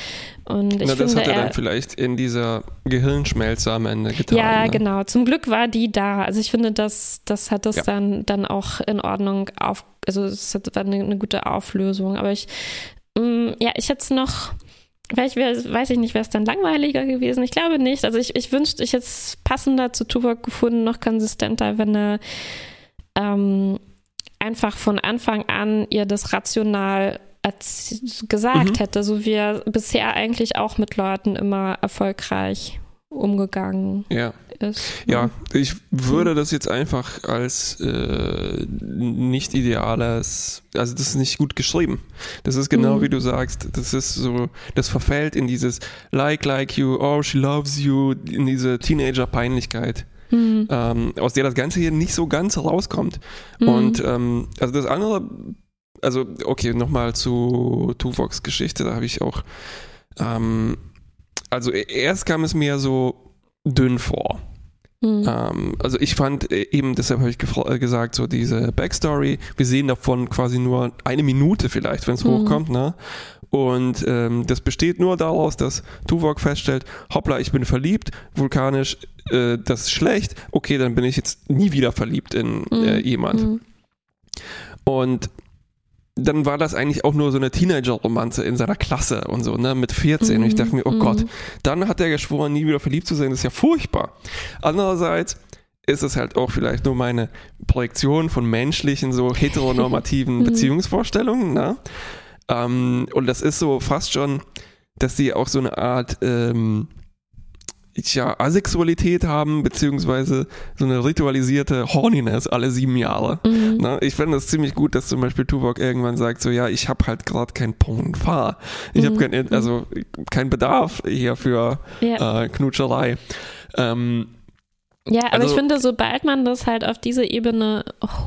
Und ich Na, das finde, hat er dann vielleicht in dieser Gehirnschmelze am Ende getan. Ja, ne? genau. Zum Glück war die da. Also ich finde, das, das hat das ja. dann, dann auch in Ordnung auf, also es war eine, eine gute Auflösung. Aber ich, mh, mm, ja, ich hätte es noch Vielleicht wär, weiß ich nicht, wäre es dann langweiliger gewesen. Ich glaube nicht. Also ich, ich wünschte, ich hätte es passender zu Tuvok gefunden, noch konsistenter, wenn er ähm, einfach von Anfang an ihr das rational gesagt mhm. hätte, so wie er bisher eigentlich auch mit Leuten immer erfolgreich umgegangen ja. ist. Ja, ich würde das jetzt einfach als äh, nicht ideales, also das ist nicht gut geschrieben. Das ist genau mhm. wie du sagst, das ist so, das verfällt in dieses like, like you, oh, she loves you, in diese Teenager-Peinlichkeit. Mhm. Ähm, aus der das Ganze hier nicht so ganz rauskommt. Mhm. Und ähm, also das andere, also okay, nochmal zu Tuvoks Geschichte, da habe ich auch ähm, also e-, erst kam es mir so dünn vor. Mhm. Ähm, also ich fand äh, eben, deshalb habe ich äh, gesagt, so diese Backstory, wir sehen davon quasi nur eine Minute vielleicht, wenn es mhm. hochkommt, ne? Und ähm, das besteht nur daraus, dass Tuvok feststellt, hoppla, ich bin verliebt, vulkanisch, äh, das ist schlecht, okay, dann bin ich jetzt nie wieder verliebt in äh, mhm. jemand. Mhm. Und dann war das eigentlich auch nur so eine Teenager-Romanze in seiner Klasse und so, ne, mit 14. Mhm. Und ich dachte mir, oh Mhm. Gott, dann hat er geschworen, nie wieder verliebt zu sein. Das ist ja furchtbar. Andererseits ist es halt auch vielleicht nur meine Projektion von menschlichen, so heteronormativen Mhm. Beziehungsvorstellungen, ne? Ähm, und das ist so fast schon, dass die auch so eine Art, ähm, ja, Asexualität haben, beziehungsweise so eine ritualisierte Horniness alle sieben Jahre. Mhm. Ne? Ich finde das ziemlich gut, dass zum Beispiel Tuvok irgendwann sagt, so ja, ich habe halt gerade kein Ponfa. Ich habe Mhm. kein, also kein Bedarf hier für Ja. äh, Knutscherei. Ähm, Ja, aber Also- ich finde, sobald man das halt auf diese Ebene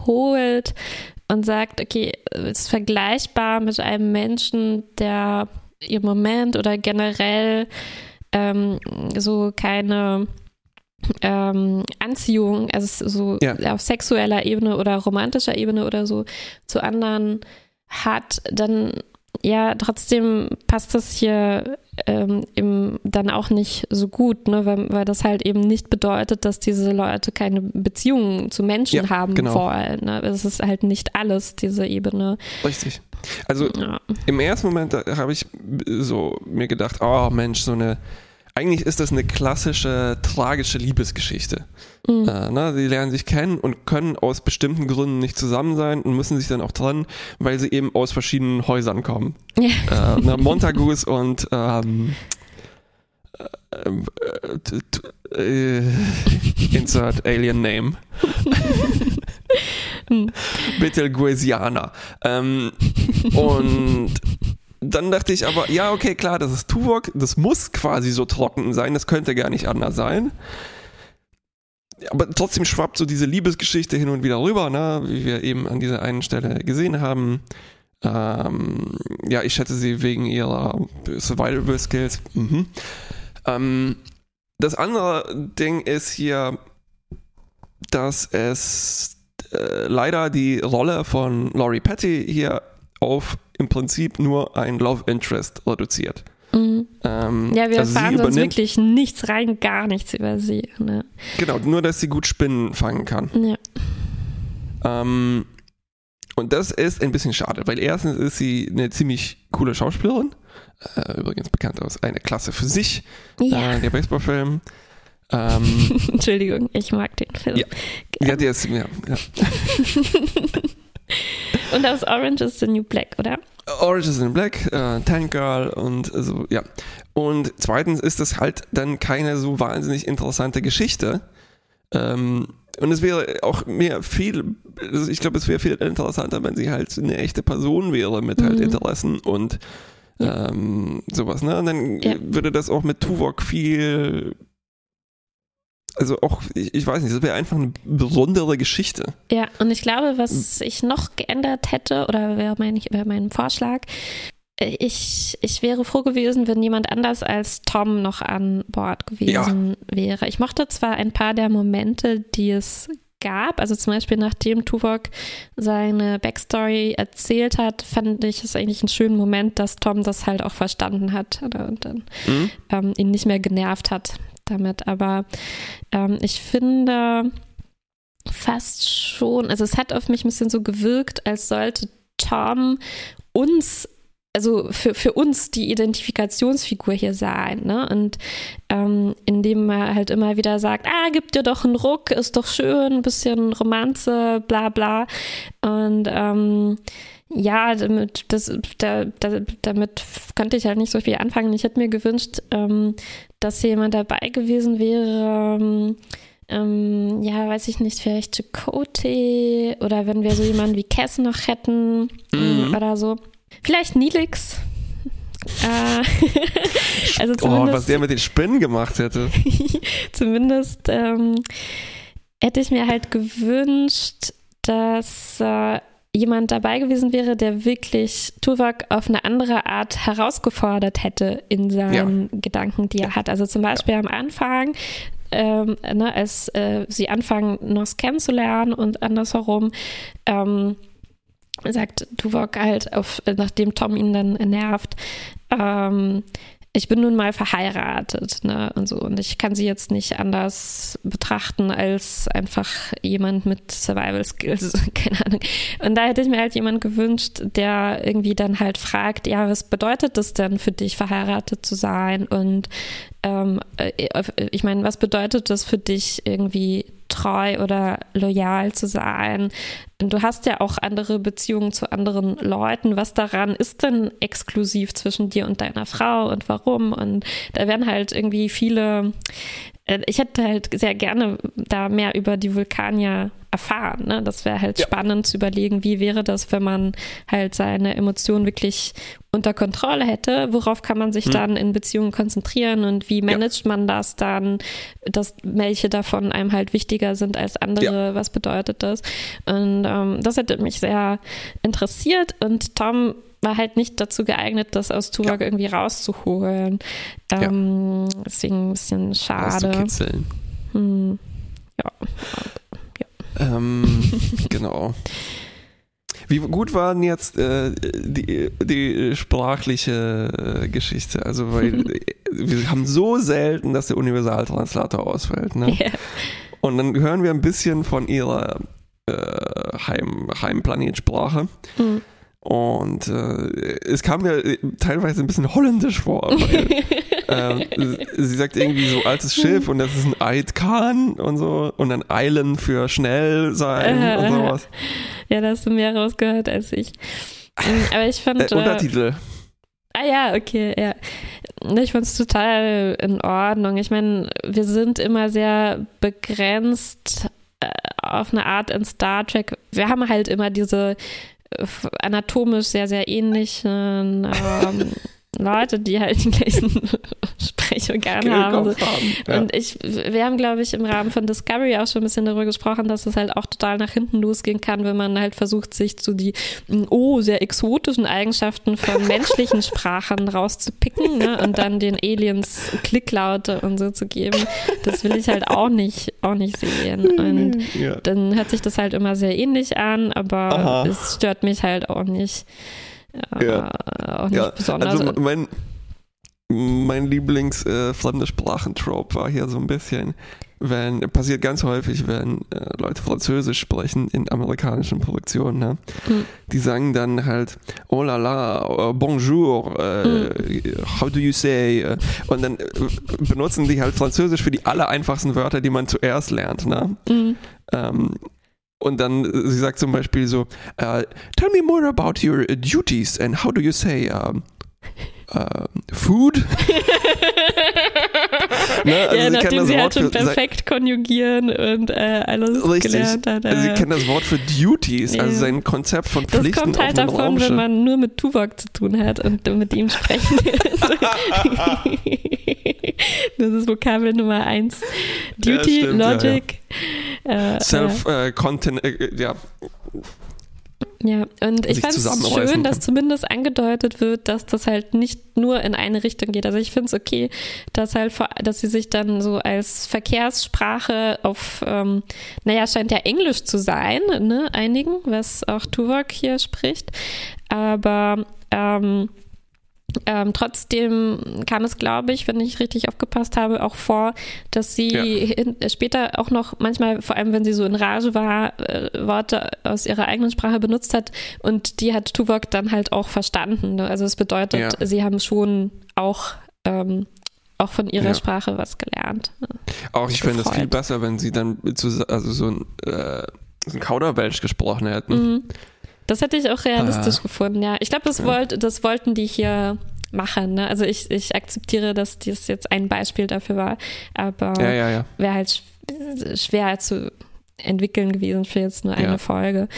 holt und sagt, okay, es ist vergleichbar mit einem Menschen, der im Moment oder generell ähm, so keine ähm, Anziehung, also so Ja. auf sexueller Ebene oder romantischer Ebene oder so zu anderen hat, dann ja, trotzdem passt das hier ähm, im, dann auch nicht so gut, ne? weil, weil das halt eben nicht bedeutet, dass diese Leute keine Beziehungen zu Menschen Ja, haben genau. wollen. Ne? Es ist halt nicht alles, diese Ebene. richtig. Also Ja. im ersten Moment habe ich so mir gedacht, oh Mensch, so eine, eigentlich ist das eine klassische tragische Liebesgeschichte. Mhm. Äh, ne, sie lernen sich kennen und können aus bestimmten Gründen nicht zusammen sein und müssen sich dann auch trennen, weil sie eben aus verschiedenen Häusern kommen. Ja. Äh, ne, Montagus und ähm, äh, äh, äh, Insert Alien Name. Hm. Betelgeusana. Ähm, und dann dachte ich aber, ja, okay, klar, das ist Tuvok, das muss quasi so trocken sein, das könnte gar nicht anders sein. Aber trotzdem schwappt so diese Liebesgeschichte hin und wieder rüber, ne? wie wir eben an dieser einen Stelle gesehen haben. Ähm, ja, ich schätze sie wegen ihrer Survival Skills. Mhm. Ähm, das andere Ding ist hier, dass es äh, leider die Rolle von Laurie Petty hier auf im Prinzip nur ein Love Interest reduziert. Mhm. Ähm, ja, wir also erfahren sonst wirklich nichts rein, gar nichts über sie. Ne? Genau, nur dass sie gut Spinnen fangen kann. Ja. Ähm, und das ist ein bisschen schade, weil erstens ist sie eine ziemlich coole Schauspielerin, äh, übrigens bekannt aus Eine Klasse für sich, ja. äh, der Baseballfilm. Ähm, Entschuldigung, ich mag den Film. Ja. ja, der ist, ja, ja. Und aus Orange is the New Black, oder? Orange is in Black, äh, Tank Girl und so, ja. Und zweitens ist das halt dann keine so wahnsinnig interessante Geschichte. Ähm, und es wäre auch mehr viel, also ich glaube, es wäre viel interessanter, wenn sie halt eine echte Person wäre mit halt Mhm. Interessen und ähm, sowas, ne? Und dann Ja. würde das auch mit Tuvok viel, also auch, ich, ich weiß nicht, das wäre einfach eine besondere Geschichte. Ja, und ich glaube, was ich noch geändert hätte, oder wäre mein, wär mein Vorschlag, äh, ich, ich wäre froh gewesen, wenn jemand anders als Tom noch an Bord gewesen wäre. Ich mochte zwar ein paar der Momente, die es gab, also zum Beispiel nachdem Tuvok seine Backstory erzählt hat, fand ich es eigentlich einen schönen Moment, dass Tom das halt auch verstanden hat oder, und dann Mhm. ähm, ihn nicht mehr genervt hat damit. Aber ähm, ich finde fast schon, also es hat auf mich ein bisschen so gewirkt, als sollte Tom uns also für, für uns die Identifikationsfigur hier sein, ne? Und ähm, indem er halt immer wieder sagt, ah, gib dir doch einen Ruck, ist doch schön, ein bisschen Romanze, bla bla. Und ähm, ja, damit, das, da, da, damit könnte ich halt nicht so viel anfangen. Ich hätte mir gewünscht, ähm, dass hier jemand dabei gewesen wäre, ähm, ähm, ja, weiß ich nicht, vielleicht Chakotay oder wenn wir so jemanden wie Cass noch hätten Mhm. oder so. Vielleicht Nilix. Äh, also Oh, was der mit den Spinnen gemacht hätte. zumindest ähm, hätte ich mir halt gewünscht, dass äh, jemand dabei gewesen wäre, der wirklich Tuvok auf eine andere Art herausgefordert hätte in seinen Gedanken, die er hat. Also zum Beispiel am Anfang, ähm, ne, als äh, sie anfangen, Nos kennenzulernen und andersherum, ähm, sagt Tuvok halt, auf, nachdem Tom ihn dann nervt, ähm, ich bin nun mal verheiratet, ne, und so. Und ich kann sie jetzt nicht anders betrachten als einfach jemand mit Survival Skills, keine Ahnung. Und da hätte ich mir halt jemand gewünscht, der irgendwie dann halt fragt, ja, was bedeutet das denn für dich, verheiratet zu sein? Und ähm, äh, ich meine, was bedeutet das für dich, irgendwie treu oder loyal zu sein? Du hast ja auch andere Beziehungen zu anderen Leuten. Was daran ist denn exklusiv zwischen dir und deiner Frau und warum? Und da werden halt irgendwie viele äh, ich hätte halt sehr gerne da mehr über die Vulkanier erfahren. Ne? Das wäre halt ja. spannend zu überlegen, wie wäre das, wenn man halt seine Emotionen wirklich unter Kontrolle hätte. Worauf kann man sich hm. dann in Beziehungen konzentrieren und wie managt ja. man das dann, dass welche davon einem halt wichtiger sind als andere? Ja. Was bedeutet das? Und ähm, das hätte mich sehr interessiert und Tom war halt nicht dazu geeignet, das aus Tuvok ja. irgendwie rauszuholen. Ähm, ja. Deswegen ein bisschen schade. Hm. Ja. ja. Ähm, genau. Wie gut war denn jetzt äh, die, die sprachliche äh, Geschichte? Also, weil wir haben so selten, dass der Universaltranslator ausfällt. Ne? Yeah. Und dann hören wir ein bisschen von ihrer äh, Heim, Heimplanetsprache. Mhm. Und äh, es kam mir äh, teilweise ein bisschen holländisch vor, weil äh, sie sagt irgendwie so altes Schiff und das ist ein Eidkan und so und dann Eilen für schnell sein äh, und sowas. Ja, da hast du mehr rausgehört als ich. Ähm, aber ich fand. Äh, Untertitel. Ah ja, okay, ja. Ich fand es total in Ordnung. Ich meine, wir sind immer sehr begrenzt äh, auf eine Art in Star Trek. Wir haben halt immer diese anatomisch sehr, sehr ähnlichen ähm, Leute, die halt die gleichen Sprechorgane haben. haben ja. Und ich, wir haben, glaube ich, im Rahmen von Discovery auch schon ein bisschen darüber gesprochen, dass es halt auch total nach hinten losgehen kann, wenn man halt versucht, sich zu die, oh, sehr exotischen Eigenschaften von menschlichen Sprachen rauszupicken ne? und dann den Aliens Klicklaute und so zu geben. Das will ich halt auch nicht, auch nicht sehen. Und ja. dann hört sich das halt immer sehr ähnlich an, aber Aha. es stört mich halt auch nicht ja. auch nicht ja. besonders. Also mein, mein Lieblings äh, fremde Sprachentrope war hier so ein bisschen, wenn, passiert ganz häufig, wenn äh, Leute Französisch sprechen in amerikanischen Produktionen, ne? Hm. die sagen dann halt, oh la la, uh, bonjour, uh, hm. how do you say, uh, und dann benutzen die halt Französisch für die aller einfachsten Wörter, die man zuerst lernt. Ne? Hm. Ähm, und dann, sie sagt zum Beispiel so, uh, tell me more about your duties and how do you say um, uh, food? ne? also ja, sie nachdem sie halt schon perfekt konjugieren und äh, alles richtig. gelernt hat. Äh, also sie kennen das Wort für Duties, ja. also sein Konzept von Pflichten Das kommt halt davon, Raumschiff. wenn man nur mit Tuvok zu tun hat und mit ihm sprechen Das ist Vokabel Nummer eins. Duty, ja, stimmt, Logic. Ja, äh, Self-Content, äh, äh, ja. Und ich fand es schön, dass zumindest angedeutet wird, dass das halt nicht nur in eine Richtung geht. Also ich finde es okay, dass halt, dass sie sich dann so als Verkehrssprache auf, ähm, naja, scheint ja Englisch zu sein, ne, einigen, was auch Tuvok hier spricht. Aber ähm, ähm, trotzdem kam es, glaube ich, wenn ich richtig aufgepasst habe, auch vor, dass sie ja. hin, später auch noch manchmal, vor allem wenn sie so in Rage war, äh, Worte aus ihrer eigenen Sprache benutzt hat und die hat Tuvok dann halt auch verstanden. Ne? Also es bedeutet, ja. sie haben schon auch ähm, auch von ihrer ja. Sprache was gelernt. Ne? Auch ich finde es viel besser, wenn sie dann zu, also so ein, äh, so ein Kauderwelsch gesprochen hätten. Mhm. Das hätte ich auch realistisch ah. gefunden, ja. Ich glaube, das, wollt, das wollten die hier machen. Ne? Also ich, ich akzeptiere, dass das jetzt ein Beispiel dafür war, aber ja, ja, ja. wäre halt schwer zu entwickeln gewesen für jetzt nur eine Folge.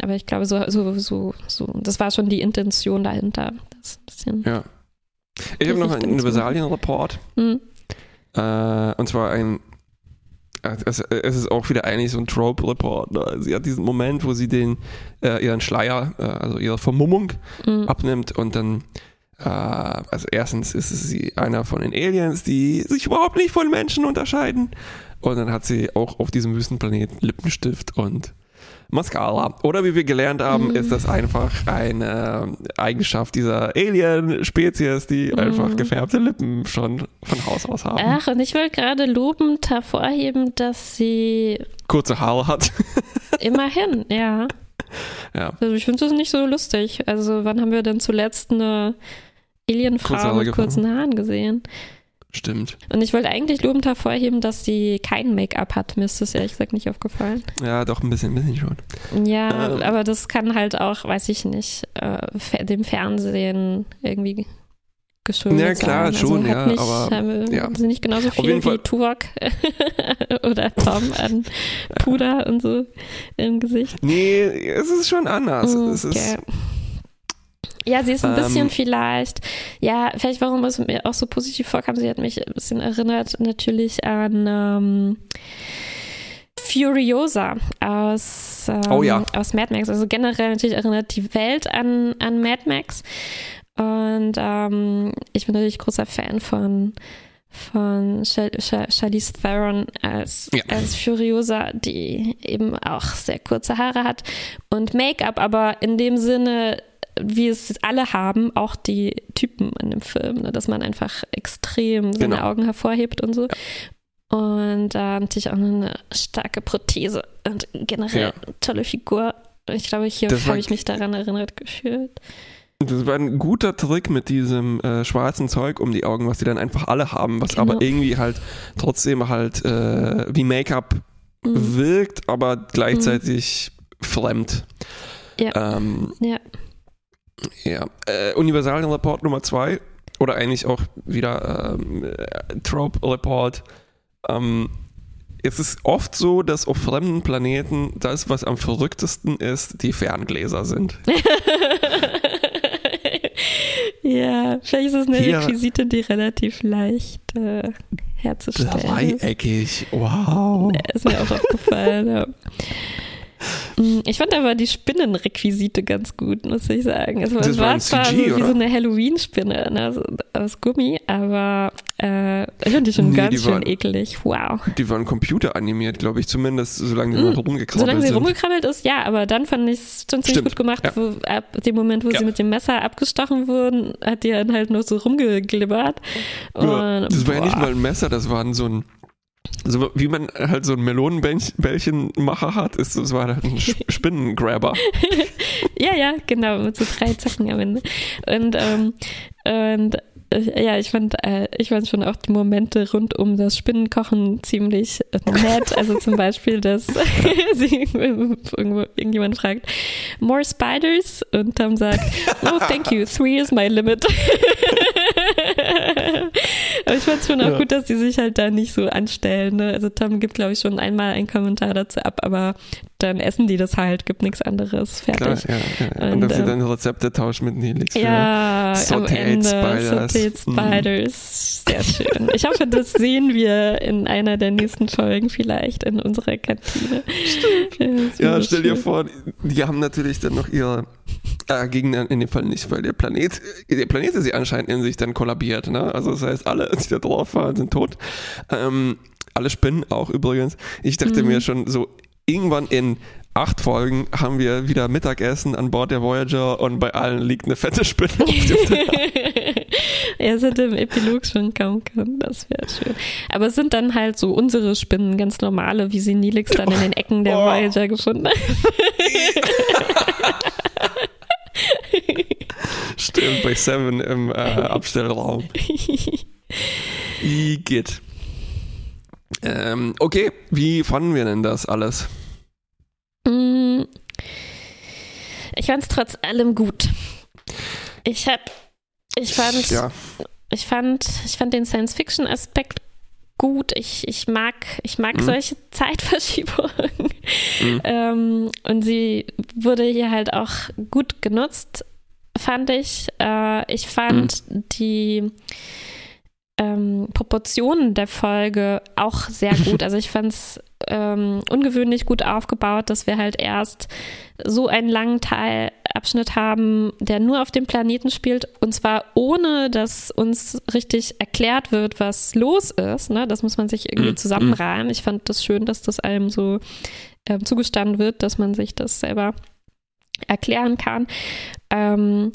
Aber ich glaube, so, so, so, so, das war schon die Intention dahinter. Das bisschen ja. Ich habe noch einen Universalien-Report. Mhm. Äh, und zwar ein es, es, ist auch wieder eigentlich so ein Trope-Report. Ne? Sie hat diesen Moment, wo sie den, äh, ihren Schleier, äh, also ihre Vermummung mhm. abnimmt und dann, äh, also erstens ist sie einer von den Aliens, die sich überhaupt nicht von Menschen unterscheiden. Und dann hat sie auch auf diesem Wüstenplanet Lippenstift und Mascara. Oder wie wir gelernt haben, Mhm. ist das einfach eine Eigenschaft dieser Alien-Spezies, die Mhm. einfach gefärbte Lippen schon von Haus aus haben. Ach, und ich will gerade lobend hervorheben, dass sie Kurze Haare hat. immerhin, ja. ja. Also ich finde das nicht so lustig. Also wann haben wir denn zuletzt eine Alienfrau mit kurzen Haaren gesehen? Stimmt. Und ich wollte eigentlich lobend hervorheben, dass sie kein Make-up hat. Mir ist das ehrlich gesagt nicht aufgefallen. Ja, doch ein bisschen, ein bisschen schon. Ja, Ähm. aber das kann halt auch, weiß ich nicht, äh, dem Fernsehen irgendwie geschuldet Ja, klar, sein. schon, also ja, nicht, aber, haben, ja. sind nicht genauso viel wie Tuvok oder Tom an Puder und so im Gesicht. Nee, es ist schon anders. Es ist, Okay. Ja, sie ist ein Ähm, bisschen vielleicht, ja, vielleicht warum es mir auch so positiv vorkam, sie hat mich ein bisschen erinnert natürlich an ähm, Furiosa aus, ähm, Oh ja. aus Mad Max. Also generell natürlich erinnert die Welt an, an Mad Max. Und ähm, ich bin natürlich großer Fan von von Char Char Charlize Theron als, Ja. als Furiosa, die eben auch sehr kurze Haare hat und Make-up, aber in dem Sinne, wie es alle haben, auch die Typen in dem Film, ne, dass man einfach extrem seine Genau. Augen hervorhebt und so. Und äh, natürlich auch eine starke Prothese und generell Ja. tolle Figur. Ich glaube, hier habe ich mich daran erinnert gefühlt. Das war ein guter Trick mit diesem äh, schwarzen Zeug um die Augen, was die dann einfach alle haben, was Genau. aber irgendwie halt trotzdem halt äh, wie Make-up Mhm. wirkt, aber gleichzeitig fremd. Ja. Ähm, Ja. Ja. Äh, Universal Report Nummer zwei oder eigentlich auch wieder ähm, äh, Trope Report. Ähm, es ist oft so, dass auf fremden Planeten das, was am verrücktesten ist, die Ferngläser sind. ja, vielleicht ist es eine Hier- Requisite, die relativ leicht äh, herzustellen ist. Dreieckig, wow. Ist mir auch aufgefallen, ja. Mm, Ich fand aber die Spinnenrequisite ganz gut, muss ich sagen. Es war, Das es war zwar CG, so wie so eine Halloween-Spinne ne, so aus Gummi, aber äh, ich fand die schon Nee, ganz die schön waren- eklig. Wow. Die waren computeranimiert, glaube ich, zumindest solange die Mm, rumgekrabbelt Solange sie sind. rumgekrabbelt ist, ja, aber dann fand ich es schon ziemlich Stimmt, gut gemacht. ja. Wo, ab dem Moment, wo Ja. sie mit dem Messer abgestochen wurden, hat die dann halt nur so rumgeglibbert. Ja, Und, das war ja nicht mal ein Messer, das war so ein, so wie man halt so ein Melonenbällchenmacher hat, ist, das war halt ein Sp- Spinnengrabber. Ja, ja, genau, mit so drei Zacken am Ende. Und, ähm, und äh, ja, ich fand, äh, ich fand schon auch die Momente rund um das Spinnenkochen ziemlich nett. Also zum Beispiel, dass sie irgendjemand fragt, more spiders? Und Tom sagt, oh, thank you, three is my limit. Aber ich fand es schon auch Ja. gut, dass die sich halt da nicht so anstellen. Ne? Also Tom gibt, glaube ich, schon einmal einen Kommentar dazu ab, aber dann essen die das halt, gibt nichts anderes. Fertig. Klar, ja, ja. Und, Und, dass sie ähm, dann Rezepte tauschen mit Nelix. Ja, Sauteed Spiders. Sauteed Spiders. Sehr schön. Ich hoffe, das sehen wir in einer der nächsten Folgen vielleicht in unserer Kantine. Stimmt. Ja, stell dir vor, die haben natürlich dann noch ihre äh, Gegner, in dem Fall nicht, weil der Planet, der Planet ist sie anscheinend in sich dann kollabiert. Ne? Also das heißt, alle, die da drauf waren, sind tot. Ähm, alle Spinnen auch übrigens. Ich dachte Mhm. mir schon so, irgendwann in acht Folgen haben wir wieder Mittagessen an Bord der Voyager und bei allen liegt eine fette Spinne auf dem Teller. Er hätte im Epilog schon kommen können, das wäre schön. Aber es sind dann halt so unsere Spinnen, ganz normale, wie sie Nilix dann in den Ecken der Oh. Voyager gefunden hat. Stimmt, bei Seven im äh, Abstellraum. Igitt. Ähm, okay, wie fanden wir denn das alles? Mm, Ich fand es trotz allem gut. Ich hab, ich fand, Ja, ich fand, ich fand den Science-Fiction-Aspekt gut. Ich, ich mag, ich mag Mhm. solche Zeitverschiebungen. Mhm. Ähm, und sie wurde hier halt auch gut genutzt, fand ich. Äh, ich fand die ähm, Proportionen der Folge auch sehr gut. Also ich fand es ähm, ungewöhnlich gut aufgebaut, dass wir halt erst so einen langen Teil Abschnitt haben, der nur auf dem Planeten spielt und zwar ohne, dass uns richtig erklärt wird, was los ist. Ne? Das muss man sich irgendwie Mhm. zusammenreimen. Ich fand das schön, dass das einem so ähm, zugestanden wird, dass man sich das selber erklären kann. Ähm,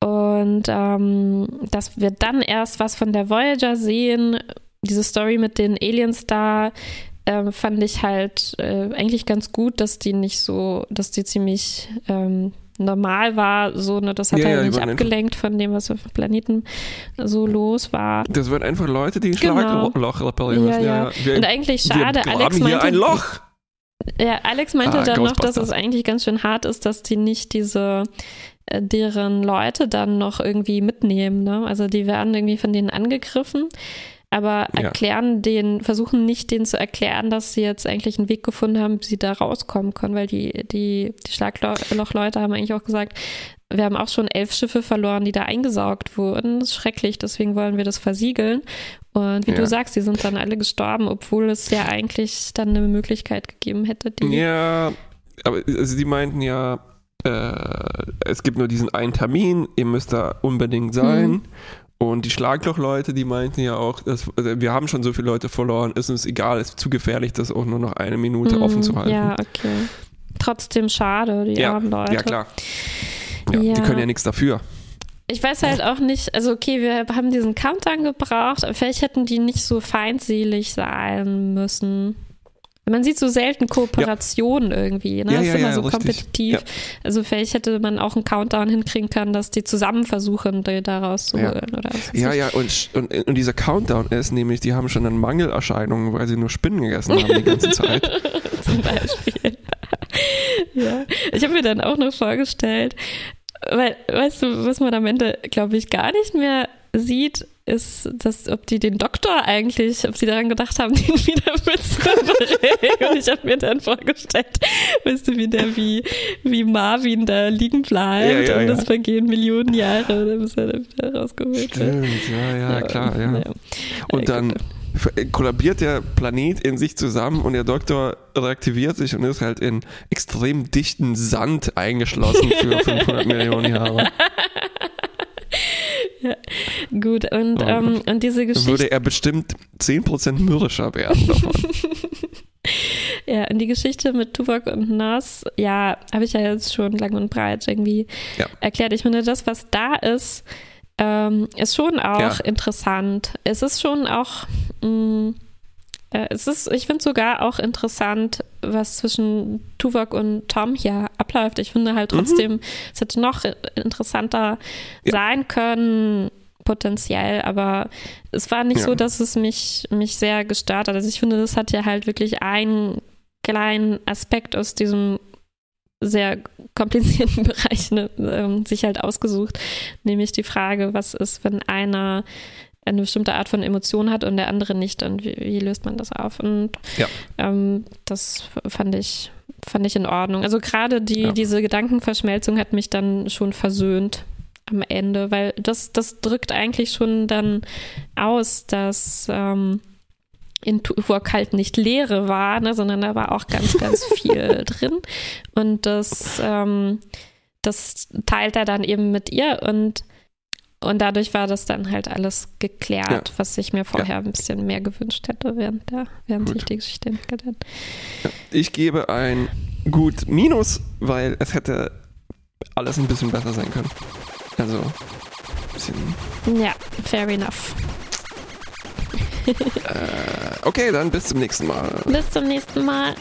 und ähm, dass wir dann erst was von der Voyager sehen, diese Story mit den Aliens da, ähm, fand ich halt äh, eigentlich ganz gut, dass die nicht so, dass die ziemlich ähm, normal war, so, ne, das hat Ja, halt ja, nicht waren abgelenkt von dem, was auf dem Planeten so los war. Das sind einfach Leute, die ein Genau. Schlagloch reparieren Ja, müssen. ja. Wir, Und eigentlich schade, wir Alex hier meinte, ein Loch. Ja, Alex meinte Ah, dann noch, dass es eigentlich ganz schön hart ist, dass die nicht diese äh, deren Leute dann noch irgendwie mitnehmen. Ne? Also die werden irgendwie von denen angegriffen, aber Ja. erklären den, versuchen nicht denen zu erklären, dass sie jetzt eigentlich einen Weg gefunden haben, wie sie da rauskommen können, weil die, die, die Schlaglochleute haben eigentlich auch gesagt, wir haben auch schon elf Schiffe verloren, die da eingesaugt wurden. Das ist schrecklich, deswegen wollen wir das versiegeln. Und wie Ja. du sagst, die sind dann alle gestorben, obwohl es ja eigentlich dann eine Möglichkeit gegeben hätte, die. Ja, aber also die meinten ja, äh, es gibt nur diesen einen Termin, ihr müsst da unbedingt sein. Mhm. Und die Schlaglochleute, die meinten ja auch, dass, also wir haben schon so viele Leute verloren, ist uns egal, ist zu gefährlich, das auch nur noch eine Minute Mhm, offen zu halten. Ja, okay. Trotzdem schade, die ja, armen Leute. ja klar. Ja, Ja. Die können ja nichts dafür. Ich weiß halt auch nicht, also okay, wir haben diesen Countdown gebraucht, vielleicht hätten die nicht so feindselig sein müssen. Man sieht so selten Kooperationen irgendwie, ne? Ja, das ja, ist immer ja, so richtig. kompetitiv. Ja. Also vielleicht hätte man auch einen Countdown hinkriegen können, dass die zusammen versuchen, die da rauszuholen oder was weiß Ja, ja, und, und, und dieser Countdown ist nämlich, die haben schon dann Mangelerscheinungen, weil sie nur Spinnen gegessen haben die ganze Zeit. zum Beispiel. ja, ich habe mir dann auch noch vorgestellt, weil, weißt du, was man am Ende, glaube ich, gar nicht mehr sieht, ist, dass, ob die den Doktor eigentlich, ob sie daran gedacht haben, den wieder mitzubringen. Und ich habe mir dann vorgestellt, weißt du, wie der wie, wie Marvin da liegen bleibt Ja, ja, und ja. es vergehen Millionen Jahre, dann bis er dann wieder rausgeholt wird. Stimmt, ja, ja, klar, ja. Und dann f- kollabiert der Planet in sich zusammen und der Doktor reaktiviert sich und ist halt in extrem dichten Sand eingeschlossen für 500 Millionen Jahre. Gut, und, Oh ähm, und diese Geschichte. würde er bestimmt 10% mürrischer werden davon. Ja, und die Geschichte mit Tuvok und Nas, ja, habe ich ja jetzt schon lang und breit irgendwie Ja. erklärt. Ich finde, das, was da ist, ähm, ist schon auch Ja. interessant. Es ist schon auch, mh, äh, es ist, ich finde sogar auch interessant, was zwischen Tuvok und Tom hier abläuft. Ich finde halt trotzdem, es hätte noch interessanter Mhm. Ja. sein können, potenziell, aber es war nicht Ja. so, dass es mich, mich sehr gestört hat. Also ich finde, das hat ja halt wirklich einen kleinen Aspekt aus diesem sehr komplizierten Bereich ne, ähm, sich halt ausgesucht, nämlich die Frage, was ist, wenn einer eine bestimmte Art von Emotion hat und der andere nicht und wie, wie löst man das auf? Und Ja. ähm, das fand ich, fand ich in Ordnung. Also gerade die, Ja. diese Gedankenverschmelzung hat mich dann schon versöhnt am Ende, weil das, das drückt eigentlich schon dann aus, dass ähm, in Tuvok halt nicht Leere war, ne, sondern da war auch ganz, ganz viel drin. Und das, ähm, das teilt er dann eben mit ihr und, und dadurch war das dann halt alles geklärt, Ja. was ich mir vorher ein bisschen mehr gewünscht hätte, während, der, während Gut. sich die Geschichte entwickelt hat. Ich gebe ein gut Minus, weil es hätte alles ein bisschen besser sein können. Also, ein bisschen. Ja, fair enough. Okay, dann bis zum nächsten Mal. Bis zum nächsten Mal.